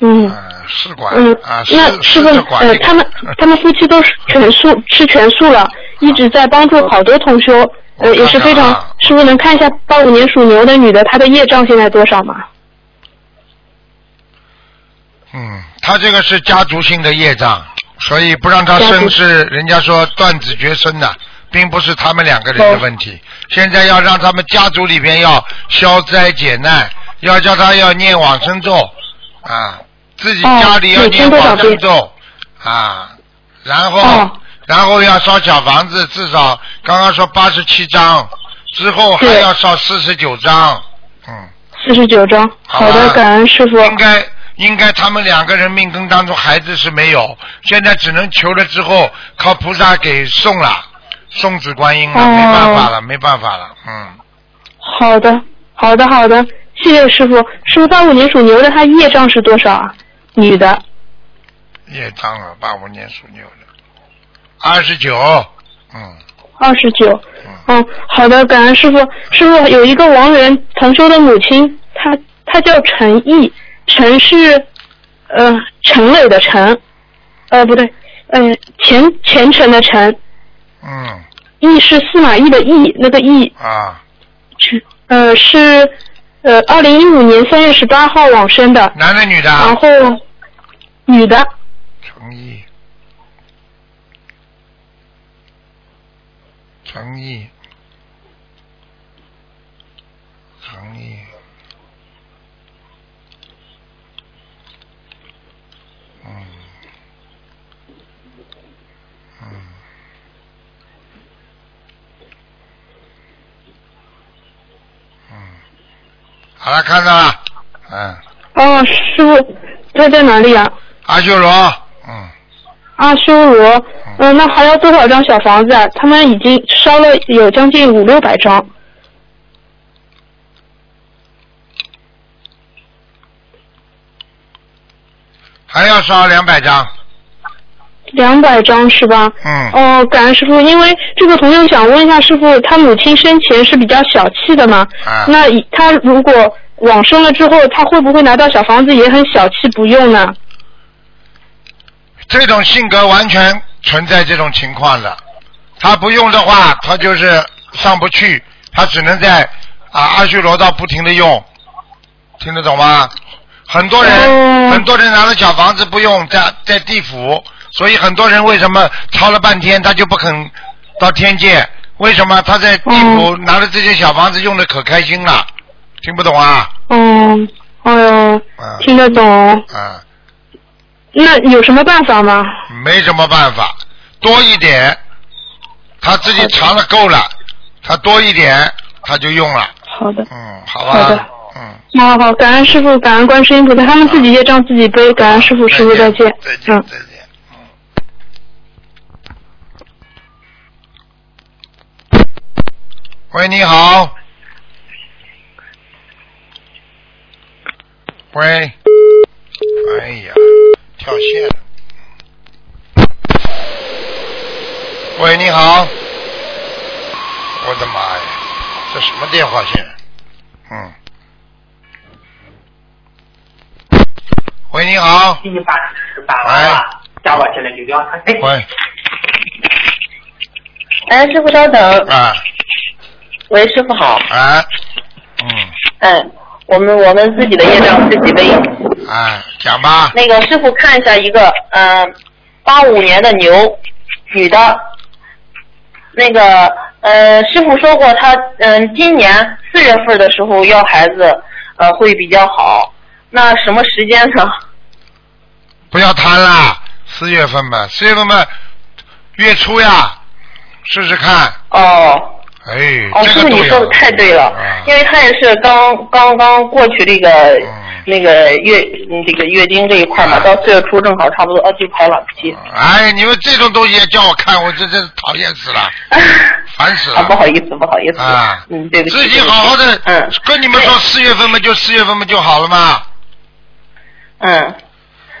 嗯试管嗯啊，，试那师傅呃，他们 他们夫妻都是全素吃全素了，一直在帮助好多同修，呃，也是非常。师傅能看一下八五年属牛的女的，她的业障现在多少吗？嗯，她这个是家族性的业障，所以不让她生是人家说断子绝孙的，并不是他们两个人的问题。现在要让他们家族里边要消灾解难，要叫他要念往生咒啊，自己哦家里要每念多少咒啊，然后、哦然后要烧小房子，至少刚刚说八十七张，之后还要烧四十九张，嗯。四十九张。好的，感恩师傅。应该应该他们两个人命根当中孩子是没有，现在只能求了之后靠菩萨给送了，送子观音了，哦没办法了，没办法了，嗯，好的，好的，好的，谢谢师傅。师傅，八五年属牛的，他业障是多少啊？女的。业障了，八五年属牛的，二十九，嗯，二十九，嗯，好的，感恩师傅。师傅有一个亡人同修的母亲，她她叫陈毅，陈是呃陈磊的陈，呃不对，嗯、前前程的程，嗯。毅是司马懿的毅，那个毅，啊，是呃是呃二零一五年三月十八号往生的，男的女的？然后女的，诚意，诚意，诚意，嗯，嗯，嗯，好了，看到了，嗯，哦，师傅他在哪里啊？阿修罗，嗯。阿修罗，嗯、那还要多少张小房子啊？他们已经烧了有将近五六百张。还要烧两百张。两百张是吧？嗯。哦，感恩师傅，因为这个朋友想问一下师傅，他母亲生前是比较小气的嘛？啊那以他如果往生了之后，他会不会拿到小房子也很小气不用呢？这种性格完全存在这种情况的。他不用的话，他就是上不去，他只能在啊阿修罗道不停的用，听得懂吗？很多人、很多人拿了小房子不用，在在地府，所以很多人为什么抄了半天他就不肯到天界？为什么他在地府拿了这些小房子用的可开心了？听不懂啊？嗯，哎呦，听得懂。啊，那有什么办法吗？没什么办法，多一点，他自己尝了够了，他多一点他就用了。好的。嗯，好吧。好的。嗯。好好，感恩师傅，感恩观世音菩萨，他们自己业障自己背，感恩师傅，师傅再见。再见，嗯。再见。喂，你好。喂。哎呀，跳线了。喂，你好。我的妈呀，这什么电话线？嗯。喂，你好。七八十八了，加我进来就聊。哎，喂。哎，师傅稍等。啊。喂，师傅好。啊。嗯。哎，我们我们自己的业障自己背。啊，讲吧。那个师傅看一下一个，嗯、八五年的牛，女的。那个呃，师傅说过他嗯、今年四月份的时候要孩子呃会比较好。那什么时间呢？不要贪啦，四月份吧，四月份吧，月初呀，试试看。哦。哎，哦，师傅你说的太对了，因为他也是刚刚刚过去这个、那个月嗯这个月经这一块嘛，到四月初正好差不多呃就排卵期。哎，你们这种东西也叫我看，我这真是讨厌死了，烦死了。啊，不好意思，不好意思。啊，嗯，对不起。自己好好的，嗯，跟你们说四月份嘛，就四月份嘛就好了嘛。嗯，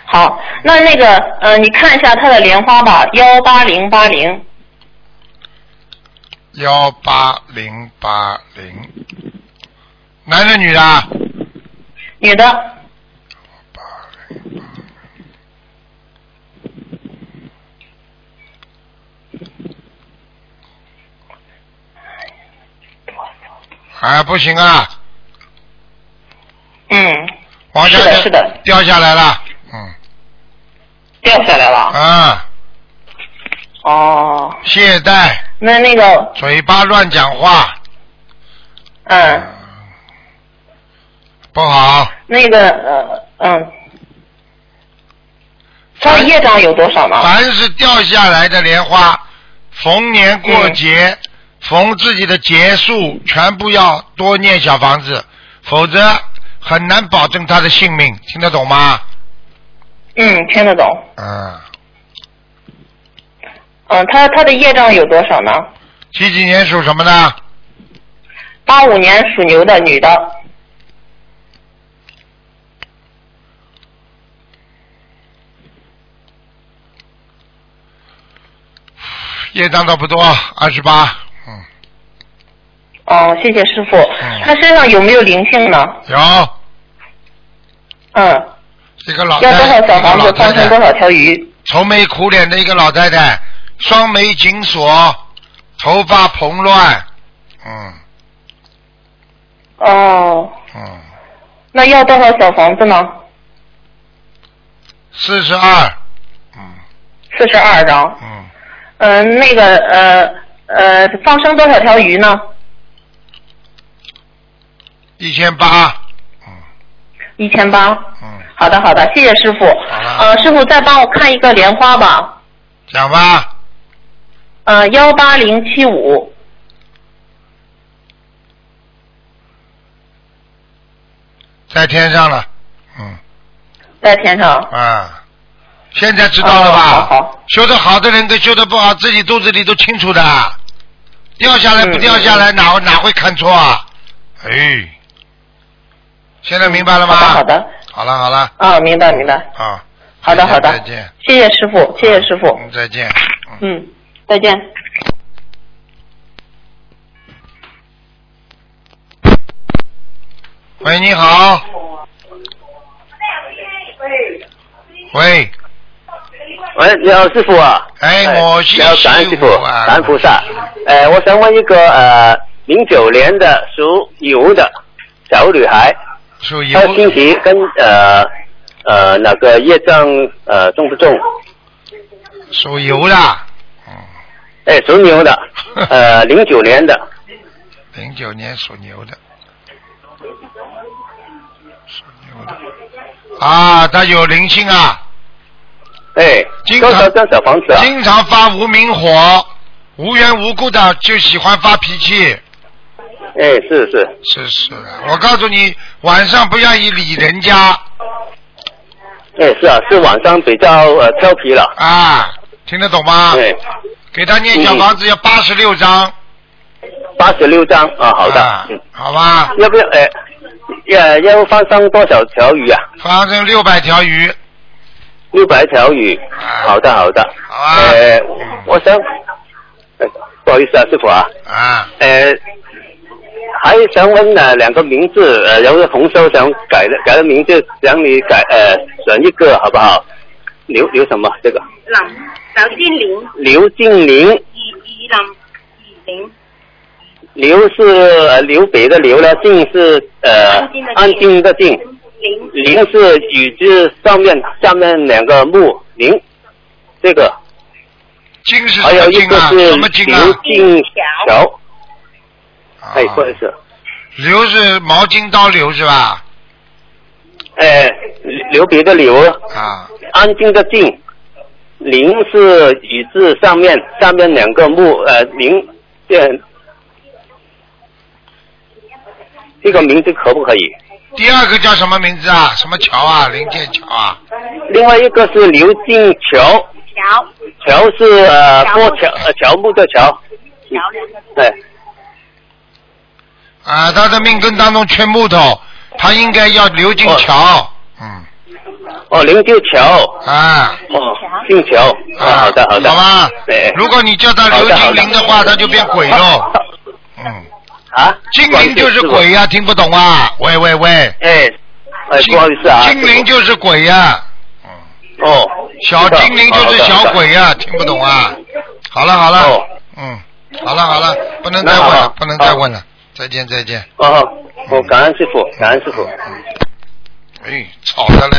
好，那那个呃，你看一下他的莲花吧，幺八零八零。幺八零八零，男的女的啊？女的。哎，不行啊，嗯，往下是的是的掉下来了，嗯。掉下来了。啊。哦。懈怠。那那个。嘴巴乱讲话。嗯。不好，那个呃嗯，他业障有多少呢？凡是掉下来的莲花，逢年过节，嗯逢自己的节数，全部要多念小房子。否则很难保证他的性命，听得懂吗？嗯，听得懂。嗯，嗯，他他的业障有多少呢？几几年属什么的？八五年属牛的女的。业障倒不多，二十八。嗯哦，谢谢师傅。嗯他身上有没有灵性呢？有嗯，一个老要多少小房子放生多少条鱼？愁眉苦脸的一个老太太，双眉紧锁，头发蓬乱，嗯哦，嗯，那要多少小房子呢？四十二，嗯四十二张。嗯。嗯、那个呃呃，放生多少条鱼呢？一千八，一千八。嗯。好的好的，谢谢师傅。呃，师傅再帮我看一个莲花吧。讲吧，呃，幺八零七五。在天上了嗯在天上。啊！现在知道了吧？修得好的人跟修得不好，自己肚子里都清楚的。掉下来不掉下来，哪哪会看错啊？哎，现在明白了吗？好的。好了好了啊，明白明白。啊，好的好的再见，谢谢师傅，谢谢师傅。嗯，再见。嗯，再见。喂，你好。喂，喂，你好，师傅啊。哎，我是你好，感恩师傅，啊感恩菩萨。呃，我想问一个呃，零九年的属牛的小女孩，属她的星期跟呃呃那个业障呃重不重？属牛的，哎，属牛的，呃，零九年的，零九年属牛的，属牛的啊，他有灵性啊，哎，经常张小房子啊？经常发无名火，无缘无故的就喜欢发脾气。哎，是是，是是，我告诉你，晚上不要理人家哎是啊，是晚上比较呃调皮了。啊，听得懂吗？对，给他念小房子要八十六章，八十六张啊，好的，啊嗯，好吧？要不要哎？要要放生多少条鱼啊？放生六百条鱼。六百条鱼，好的好的。好啊。呃，我想，呃不好意思啊，师傅啊。啊。呃，还想问呢两个名字，呃，有个同修想改的改的名字，想你改呃选一个好不好？留留什么这个？刘静玲，怡怡林怡玲，刘是呃刘北的刘呢，静是呃安静的静，玲林。是雨字上面下面两个木。林，这个。金是还有一个是什么金啊？刘静桥。哎，不好意思，刘是毛巾刀刘是吧？哎，刘别的刘，啊，安静的静，林是雨字上面上面两个木，呃，林这这个名字可不可以？第二个叫什么名字啊？什么桥啊？林建桥啊？另外一个是刘静桥，桥桥是呃乔过桥呃乔木的桥，桥两个对，啊，他的命根当中缺木头，他应该要刘进桥。哦，灵鹫桥，啊，哦，姓桥，啊，好的好的，好吧。对，如果你叫他刘金灵的话，他就变鬼喽。嗯。啊？精灵就是鬼呀、听不懂啊？喂喂喂。哎，哎，不好意思啊，精灵就是鬼呀、嗯。哦，小精灵就是小鬼呀、听不懂啊？好了好了，哦。嗯，好了好了，不能再问了，不能再问了，再见再见。哦，哦，感恩师傅，感恩师傅。哎，吵的嘞。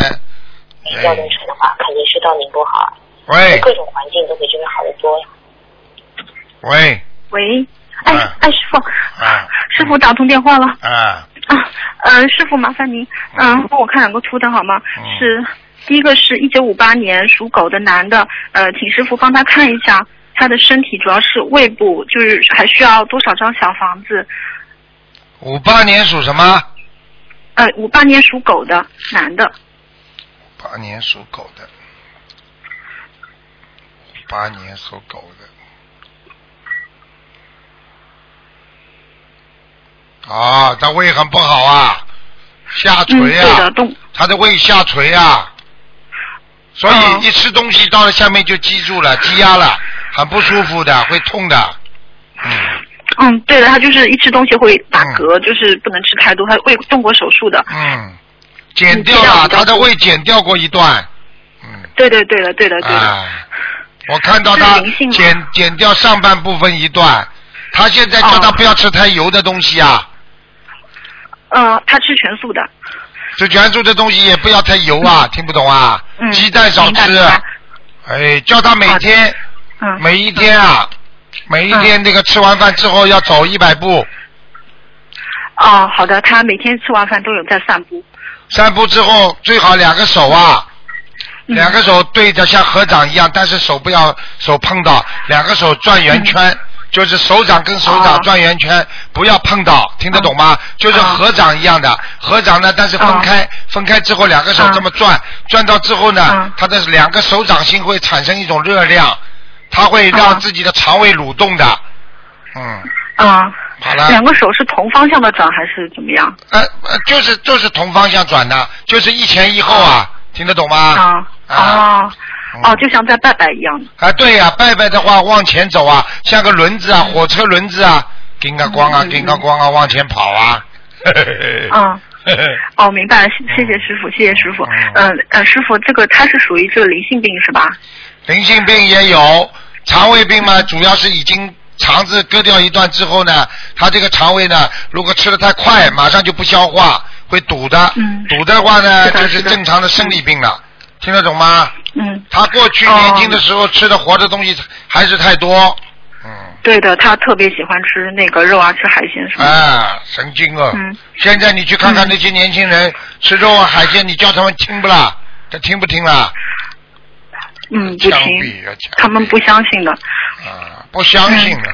要能成的话，肯定是到宁波好。喂各种环境都比这边好得多呀。喂，喂，哎啊哎，师傅，啊 师傅打通电话了啊，啊，嗯、师傅麻烦您，嗯、帮我看两个图腾好吗？是第一个是一九五八年属狗的男的，呃，请师傅帮他看一下他的身体，主要是胃部，就是还需要多少张小房子？五八年属什么？呃五八年属狗的男的，八年属狗的，八年属狗的，啊，他胃很不好啊，下垂啊。的，他的胃下垂啊，所以一吃东西到了下面就积住了，积压了，很不舒服的，会痛的。嗯，对的，他就是一吃东西会打嗝，就是不能吃太多，他胃动过手术的。嗯，剪掉了，他的胃剪掉过一段。嗯对对对的，对的对的。啊，我看到他是灵性吗剪剪掉上半部分一段，他现在叫他不要吃太油的东西啊，呃，他吃全素的。吃全素的东西也不要太油啊，听不懂啊？嗯鸡蛋少吃。哎，叫他每天，嗯每一天啊，每一天那个吃完饭之后要走一百步，哦，好的，他每天吃完饭都有在散步。散步之后最好两个手啊，嗯。两个手对着像合掌一样，但是手不要手碰到，两个手转圆圈，就是手掌跟手掌转圆圈，不要碰到，听得懂吗？就是合掌一样的，合掌呢，但是分开，分开之后两个手这么转，转到之后呢，它的两个手掌心会产生一种热量，它会让自己的肠胃蠕动的，嗯，啊、好了。两个手是同方向的转还是怎么样？呃呃，就是就是同方向转的，就是一前一后啊，听得懂吗？啊啊哦，就像在拜拜一样的。啊，对呀、拜拜的话往前走啊，像个轮子啊，火车轮子啊，叮个光啊，叮个光啊，往前跑啊。嗯。哦，明白了，谢谢谢师傅，谢谢师傅。嗯呃，师傅，这个他是属于这个灵性病是吧？灵性病也有，肠胃病嘛，主要是已经肠子割掉一段之后呢，他这个肠胃呢，如果吃的太快，马上就不消化，会堵的。堵的话呢，就是正常的生理病了，听得懂吗？嗯。他过去年轻的时候吃的活的东西还是太多，嗯对的，他特别喜欢吃那个肉啊，吃海鲜什么的。啊，神经哦！嗯现在你去看看那些年轻人吃肉啊海鲜，你叫他们听不啦？他听不听啦？嗯，不枪行！他们不相信的。啊不相信的，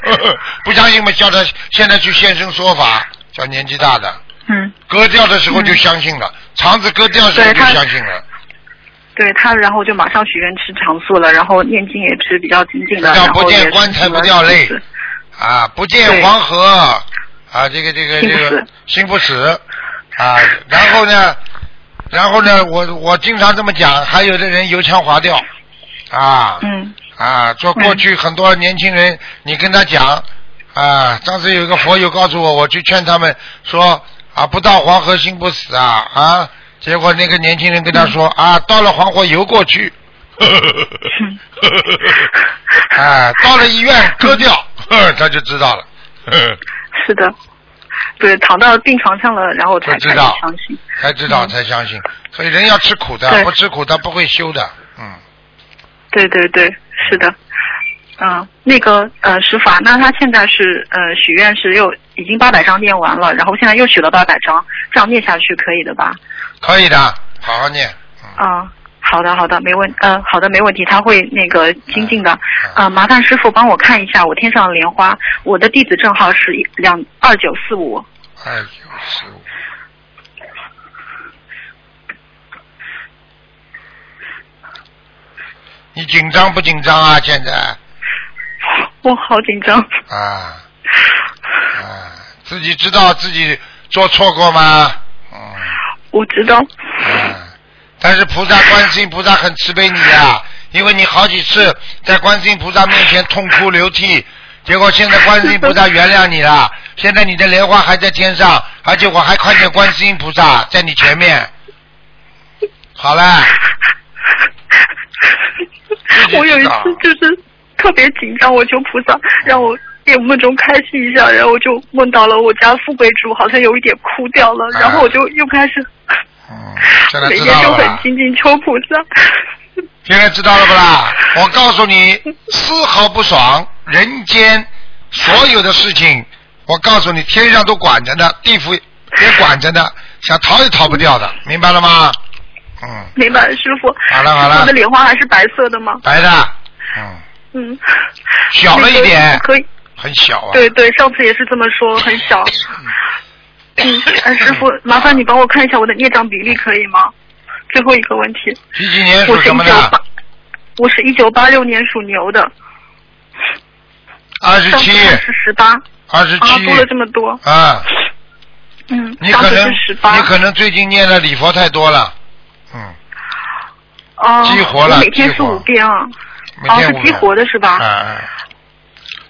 不相信嘛，叫他现在去现身说法，叫年纪大的，嗯，割掉的时候就相信了，肠子割掉的时候就相信了，对他，然后就马上许愿吃长素了，然后念经也是比较精进的，叫不见棺材不掉泪啊，不见黄河啊，这个这个这个心不死。心不死啊，然后呢，然后呢，我我经常这么讲，还有的人油腔滑调啊，嗯。啊，说过去很多年轻人，你跟他讲啊，当时有一个佛友告诉我，我去劝他们说啊，不到黄河心不死啊啊，结果那个年轻人跟他说、啊，到了黄河游过去，啊，到了医院割掉，呵 他就知道了，是的，对，躺到病床上了，然后才知道。相信。才知道才相信，所以人要吃苦的，不吃苦他不会修的，嗯，对对对，是的。嗯，那个呃，师傅啊，那他现在是呃许愿是又已经八百张念完了，然后现在又许了八百张，这样念下去可以的吧？可以的，好好念，嗯，好的好的，没问呃好的没问题，他会那个精进的。嗯呃，麻烦师傅帮我看一下我天上的莲花，我的弟子证号是一两二九四五。二九四五。你紧张不紧张啊？现在我好紧张。啊啊，自己知道自己做错过吗？我知道。但是菩萨、观世音菩萨很慈悲你啊，因为你好几次在观世音菩萨面前痛哭流涕，结果现在观世音菩萨原谅你了，现在你的莲花还在天上，而且我还看见观世音菩萨在你前面。好了，我有一次就是特别紧张，我求菩萨让我夜梦中开心一下，然后我就梦到了我家富贵竹好像有一点枯掉了，然后我就又开始每天都很知道了吧？精进求菩萨。现在知道了不啦？我告诉你，丝毫不爽，人间所有的事情，我告诉你，天上都管着呢，地府也管着呢，想逃也逃不掉的，明白了吗？嗯，明白，师傅。好了好了我的莲花还是白色的吗？白的，嗯。嗯小了一点那个可以。很小啊。对对，上次也是这么说，很小。嗯，哎，师傅，麻烦你帮我看一下我的孽障比例，可以吗？最后一个问题。几几年属什么的？，我是一九八六年属牛的。二十七，是十八。二十啊，七多了这么多。啊，嗯，你可能。你可能最近念的礼佛太多了，嗯，哦，激活了每天是五遍啊。哦，是激每天五遍活的是吧？啊啊，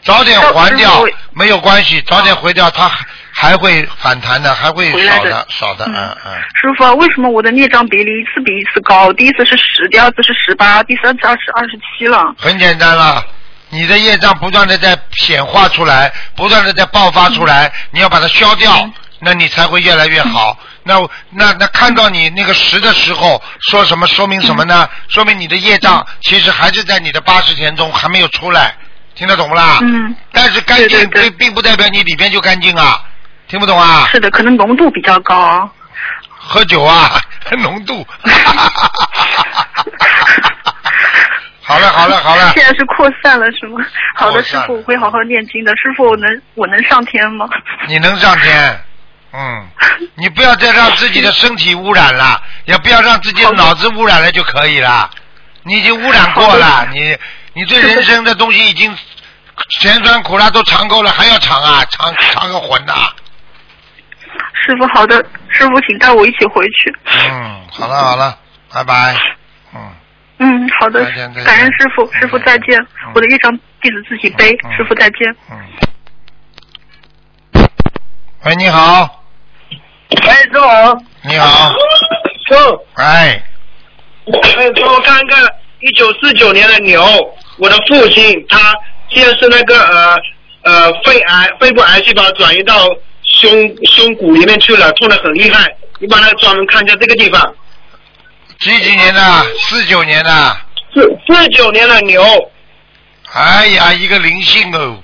早点还掉没有关系，早点回掉它还还会反弹的，还会少的少的，嗯嗯。师傅啊，为什么我的孽障比例一次比一次高？第一次是十，第二次是十八，第三次二十二十七了。很简单了，你的业障不断的在显化出来，不断的在爆发出来，你要把它消掉，那你才会越来越好。那那那看到你那个十的时候，说什么？说明什么呢？说明你的业障其实还是在你的八十天中还没有出来，听得懂不啦？嗯。但是干净并并不代表你里边就干净啊，听不懂啊？是的，可能浓度比较高啊。喝酒啊，浓度。好了好了好了现在是扩散了是吗？好的，师傅，我会好好念经的。师傅，我能我能上天吗？你能上天，嗯，你不要再让自己的身体污染了，也不要让自己的脑子污染了就可以了。你已经污染过了，你你对人生的东西已经甜酸苦辣都尝够了，还要尝啊，尝尝个混呐、师傅，好的，师傅，请带我一起回去。嗯，好了好了，拜拜。嗯，嗯好的感恩师傅，师傅再见。我的业障弟子自己背，师傅再见。嗯喂，你好，哎，师傅，你好，师傅，哎，哎，给我看看一九四九年的牛，我的父亲他现在是那个呃呃肺癌肺部癌细胞转移到胸胸骨里面去了，痛得很厉害。你帮他专门看一下这个地方。几几年的？四九年的。四四九年的牛。哎呀，一个灵性哦，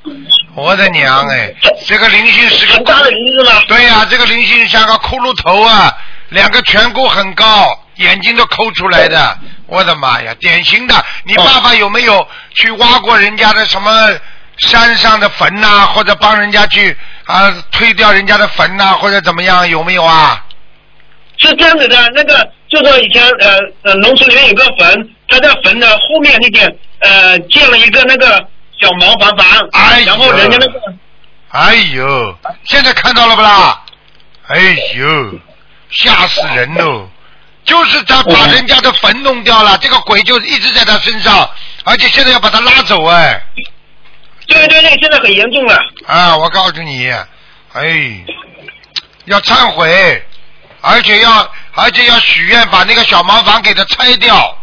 我的娘哎，这个灵性是个很大的灵性吗？对呀、这个灵性像个骷髅头啊，两个颧骨很高，眼睛都抠出来的，我的妈呀，典型的。你爸爸有没有去挖过人家的什么山上的坟呐、或者帮人家去啊推掉人家的坟呐、或者怎么样，有没有啊？是这样子的，那个就说以前呃呃农村里面有个坟，他在坟的后面那点呃建了一个那个小茅房房，哎然后人家那个哎呦，现在看到了不啦？哎呦，吓死人喽！就是他把人家的坟弄掉了，这个鬼就一直在他身上，而且现在要把他拉走哎。对对对，现在很严重了。啊，我告诉你，哎，要忏悔，而且要而且要许愿把那个小茅房给他拆掉。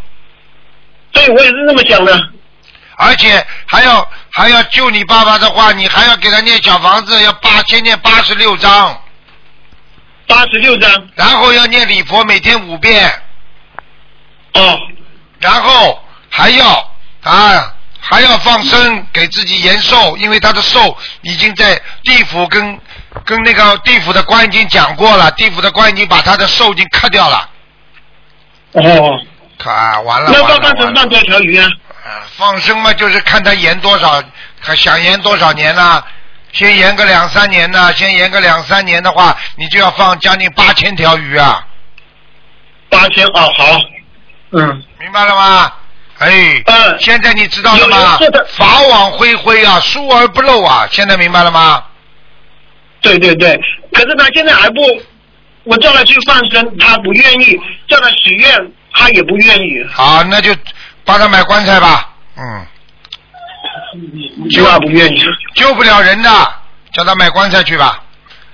对，我也是这么想的。而且还要还要救你爸爸的话，你还要给他念小房子，要八先念八十六章。八十六章。然后要念礼佛，每天五遍。哦。然后还要啊，还要放生，给自己延寿，因为他的寿已经在地府跟跟那个地府的官已经讲过了，地府的官已经把他的寿已经克掉了。哦。啊，完了那完了完了！放放成放多少条鱼啊？放生嘛，就是看他延多少，他想延多少年呢、先延个两三年呢、先延个两三年的话，你就要放将近八千条鱼啊。八千哦，好。嗯。明白了吗？哎，嗯，现在你知道了吗？法网恢恢啊，疏而不漏啊，现在明白了吗？对对对，可是他现在还不，我叫他去放生，他不愿意；叫他许愿，他也不愿意。好，那就帮他买棺材吧。嗯，就他不愿意。救不了人的，叫他买棺材去吧。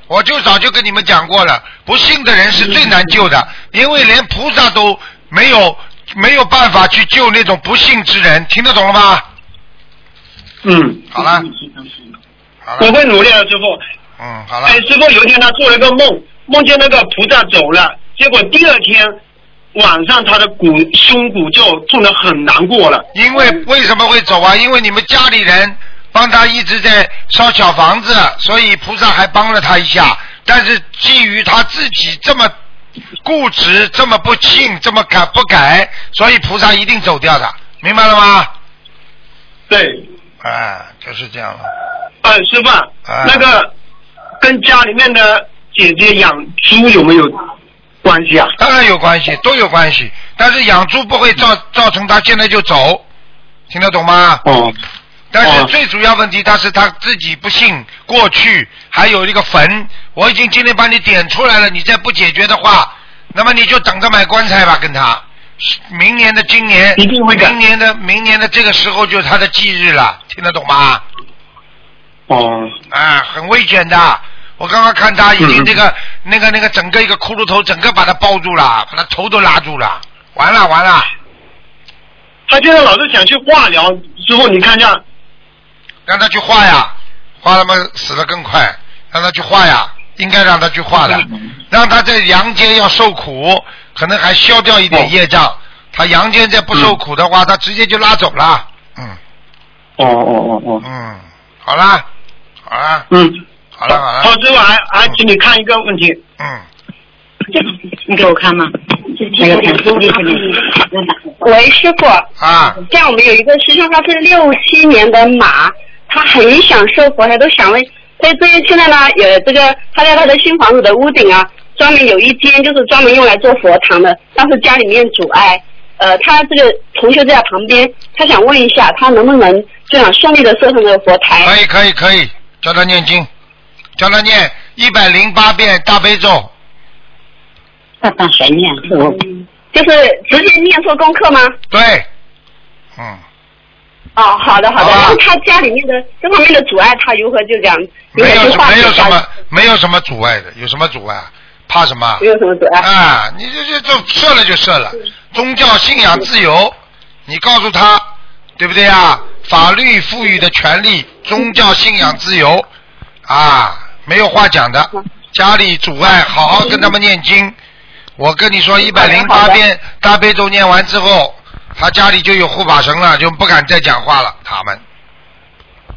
我就早就跟你们讲过了，不信的人是最难救的，因为连菩萨都没有没有办法去救那种不信之人，听得懂了吗？嗯。好了，好我了，会努力的，师傅。嗯，好了哎，，师傅，有一天他做了一个梦，梦见那个菩萨走了，结果第二天晚上他的骨胸骨就痛得很难过了。因为为什么会走啊？因为你们家里人帮他一直在烧小房子，所以菩萨还帮了他一下。但是基于他自己这么固执、这么不信、这么改不改，所以菩萨一定走掉的，明白了吗？对。哎，就是这样了。呃，师傅啊，啊那个跟家里面的姐姐养猪有没有关系啊？当然有关系，都有关系。但是养猪不会造造成他现在就走，听得懂吗？哦。但是最主要问题，他是他自己不信过去还有一个坟，我已经今天把你点出来了，你再不解决的话，那么你就等着买棺材吧，跟他。明年的今年，一定会明年的明年的这个时候就是他的忌日了，听得懂吗？哦。啊，很危险的。我刚刚看他已经这个、那个那个整个一个骷髅头，整个把他包住了，把他头都拉住了，完了完了。他现在老是想去化疗，师傅你看一下。让他去化呀，化了嘛死的更快，让他去化呀，应该让他去化的，让他在阳间要受苦，可能还消掉一点业障。他阳间再不受苦的话，他直接就拉走了。嗯。哦哦哦哦。嗯，好啦，好啦。嗯。好了好了。好，师傅还还请你看一个问题。嗯。这你给我看吗？没有看。喂，师傅。啊。像我们有一个师兄，他是六七年的马，他很想受佛台，都想问，他这现在呢，有这个他在他的新房子的屋顶啊，专门有一间就是专门用来做佛堂的，但是家里面阻碍。呃，他这个同学在旁边，他想问一下，他能不能这样顺利的设成这个佛台？可以可以可以，叫他念经，叫他念一百零八遍大悲咒。那当谁念？我就是直接念做功课吗？对，嗯。哦，好的好的。然后他家里面的这方面的阻碍，他如何就讲？没有没有什么没有什么阻碍的，有什么阻碍？怕什么？没有什么阻碍。啊，你这这就设了就设了，宗教信仰自由，你告诉他，对不对啊？法律赋予的权利，宗教信仰自由，啊，没有话讲的。家里阻碍，好好跟他们念经。我跟你说，一百零八遍大悲咒念完之后，他家里就有护法神了，就不敢再讲话了。他们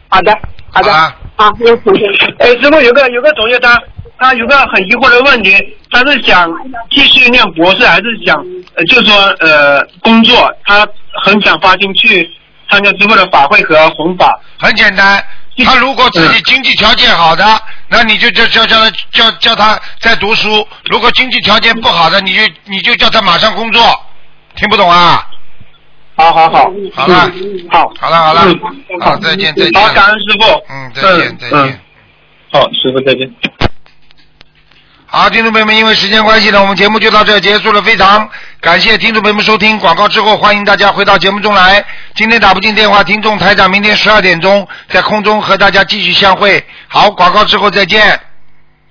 好的好的啊，好，那同学。哎，师傅有个有个同学他他有个很疑惑的问题，他是想继续念博士，还是想呃，就说呃工作？他很想发心去参加师傅的法会和弘法。很简单，他如果自己经济条件好的，那你就叫叫叫他叫叫他在读书；如果经济条件不好的，你就你就叫他马上工作。听不懂啊？好好好，好了，好，好了好了嗯，好，再见再见。好，感恩师傅。嗯，再见再见。嗯。好，师傅再见。好，听众朋友们，因为时间关系呢，我们节目就到这结束了。非常感谢听众朋友们收听广告之后，欢迎大家回到节目中来。今天打不进电话，听众台长明天十二点钟在空中和大家继续相会。好，广告之后再见。